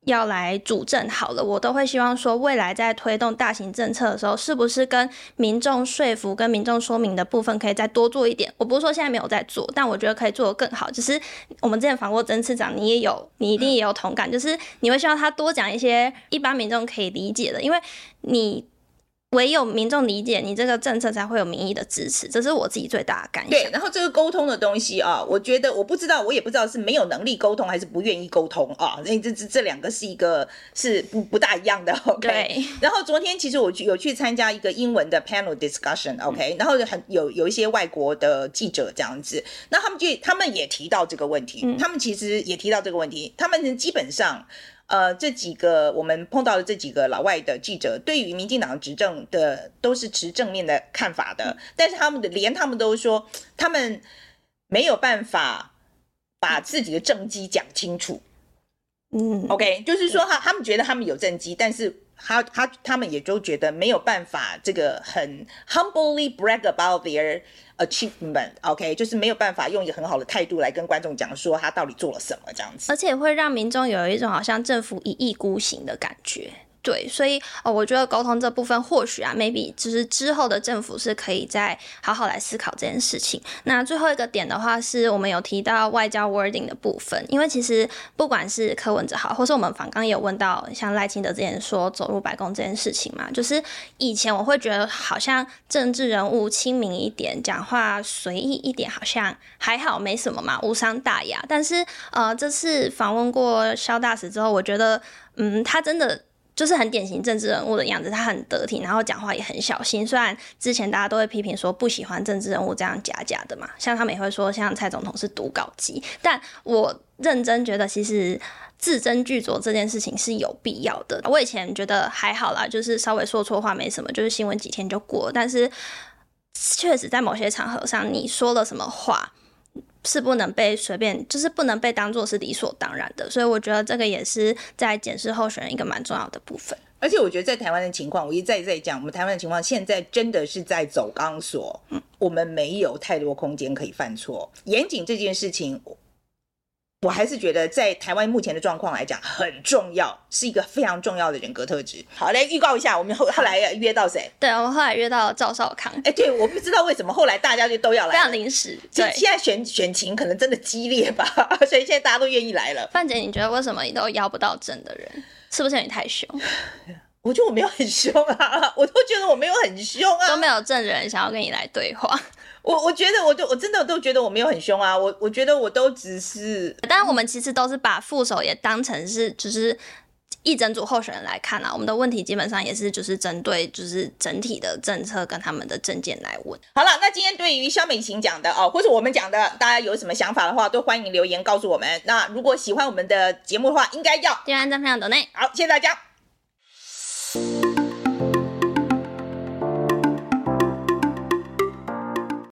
要来主政好了，我都会希望说，未来在推动大型政策的时候，是不是跟民众说服、跟民众说明的部分可以再多做一点？我不是说现在没有在做，但我觉得可以做得更好。只是我们之前访过曾次长，你也有，你一定也有同感，就是你会希望他多讲一些一般民众可以理解的，因为你。唯有民众理解你这个政策，才会有民意的支持，这是我自己最大的感想。对，然后这个沟通的东西啊，我觉得我不知道，我也不知道是没有能力沟通，还是不愿意沟通啊。那这这这两个是一个是不不大一样的。OK。然后昨天其实我去有去参加一个英文的 panel discussion。OK。然后很有有一些外国的记者这样子，那他们就他们也提到这个问题，嗯，他们其实也提到这个问题，他们基本上。呃，这几个我们碰到的这几个老外的记者，对于民进党执政的都是持正面的看法的，但是他们的连他们都说，他们没有办法把自己的政绩讲清楚。嗯，OK，就是说哈他们觉得他们有政绩，但是。他他他们也就觉得没有办法，这个很 humbly brag about their achievement，OK，就是没有办法用一个很好的态度来跟观众讲说他到底做了什么这样子，而且会让民众有一种好像政府一意孤行的感觉。对，所以哦，我觉得沟通这部分或许啊，maybe 就是之后的政府是可以再好好来思考这件事情。那最后一个点的话，是我们有提到外交 wording 的部分，因为其实不管是柯文哲好，或是我们访刚也有问到，像赖清德之前说走入白宫这件事情嘛，就是以前我会觉得好像政治人物亲民一点，讲话随意一点，好像还好没什么嘛，无伤大雅。但是呃，这次访问过萧大使之后，我觉得嗯，他真的。就是很典型政治人物的样子，他很得体，然后讲话也很小心。虽然之前大家都会批评说不喜欢政治人物这样假假的嘛，像他们也会说像蔡总统是读稿机，但我认真觉得其实字斟句酌这件事情是有必要的。我以前觉得还好啦，就是稍微说错话没什么，就是新闻几天就过。但是确实在某些场合上，你说了什么话。是不能被随便，就是不能被当做是理所当然的，所以我觉得这个也是在检视候选人一个蛮重要的部分。而且我觉得在台湾的情况，我一再再讲，我们台湾的情况现在真的是在走钢索，嗯，我们没有太多空间可以犯错。严谨这件事情。我还是觉得，在台湾目前的状况来讲，很重要，是一个非常重要的人格特质。好，来预告一下，我们后后来约到谁？对，我们后来约到赵少康。哎，对，我不知道为什么后来大家就都要来，非常临时。对，现在选选情可能真的激烈吧，所以现在大家都愿意来了。范姐，你觉得为什么你都邀不到正的人？是不是你太凶？我觉得我没有很凶啊，我都觉得我没有很凶啊，都没有正人想要跟你来对话。我我觉得，我都我真的都觉得我没有很凶啊，我我觉得我都只是，但是我们其实都是把副手也当成是就是一整组候选人来看啊，我们的问题基本上也是就是针对就是整体的政策跟他们的政见来问。好了，那今天对于肖美琴讲的哦，或者我们讲的，大家有什么想法的话，都欢迎留言告诉我们。那如果喜欢我们的节目的话，应该要点赞、分享、抖内。好，谢谢大家。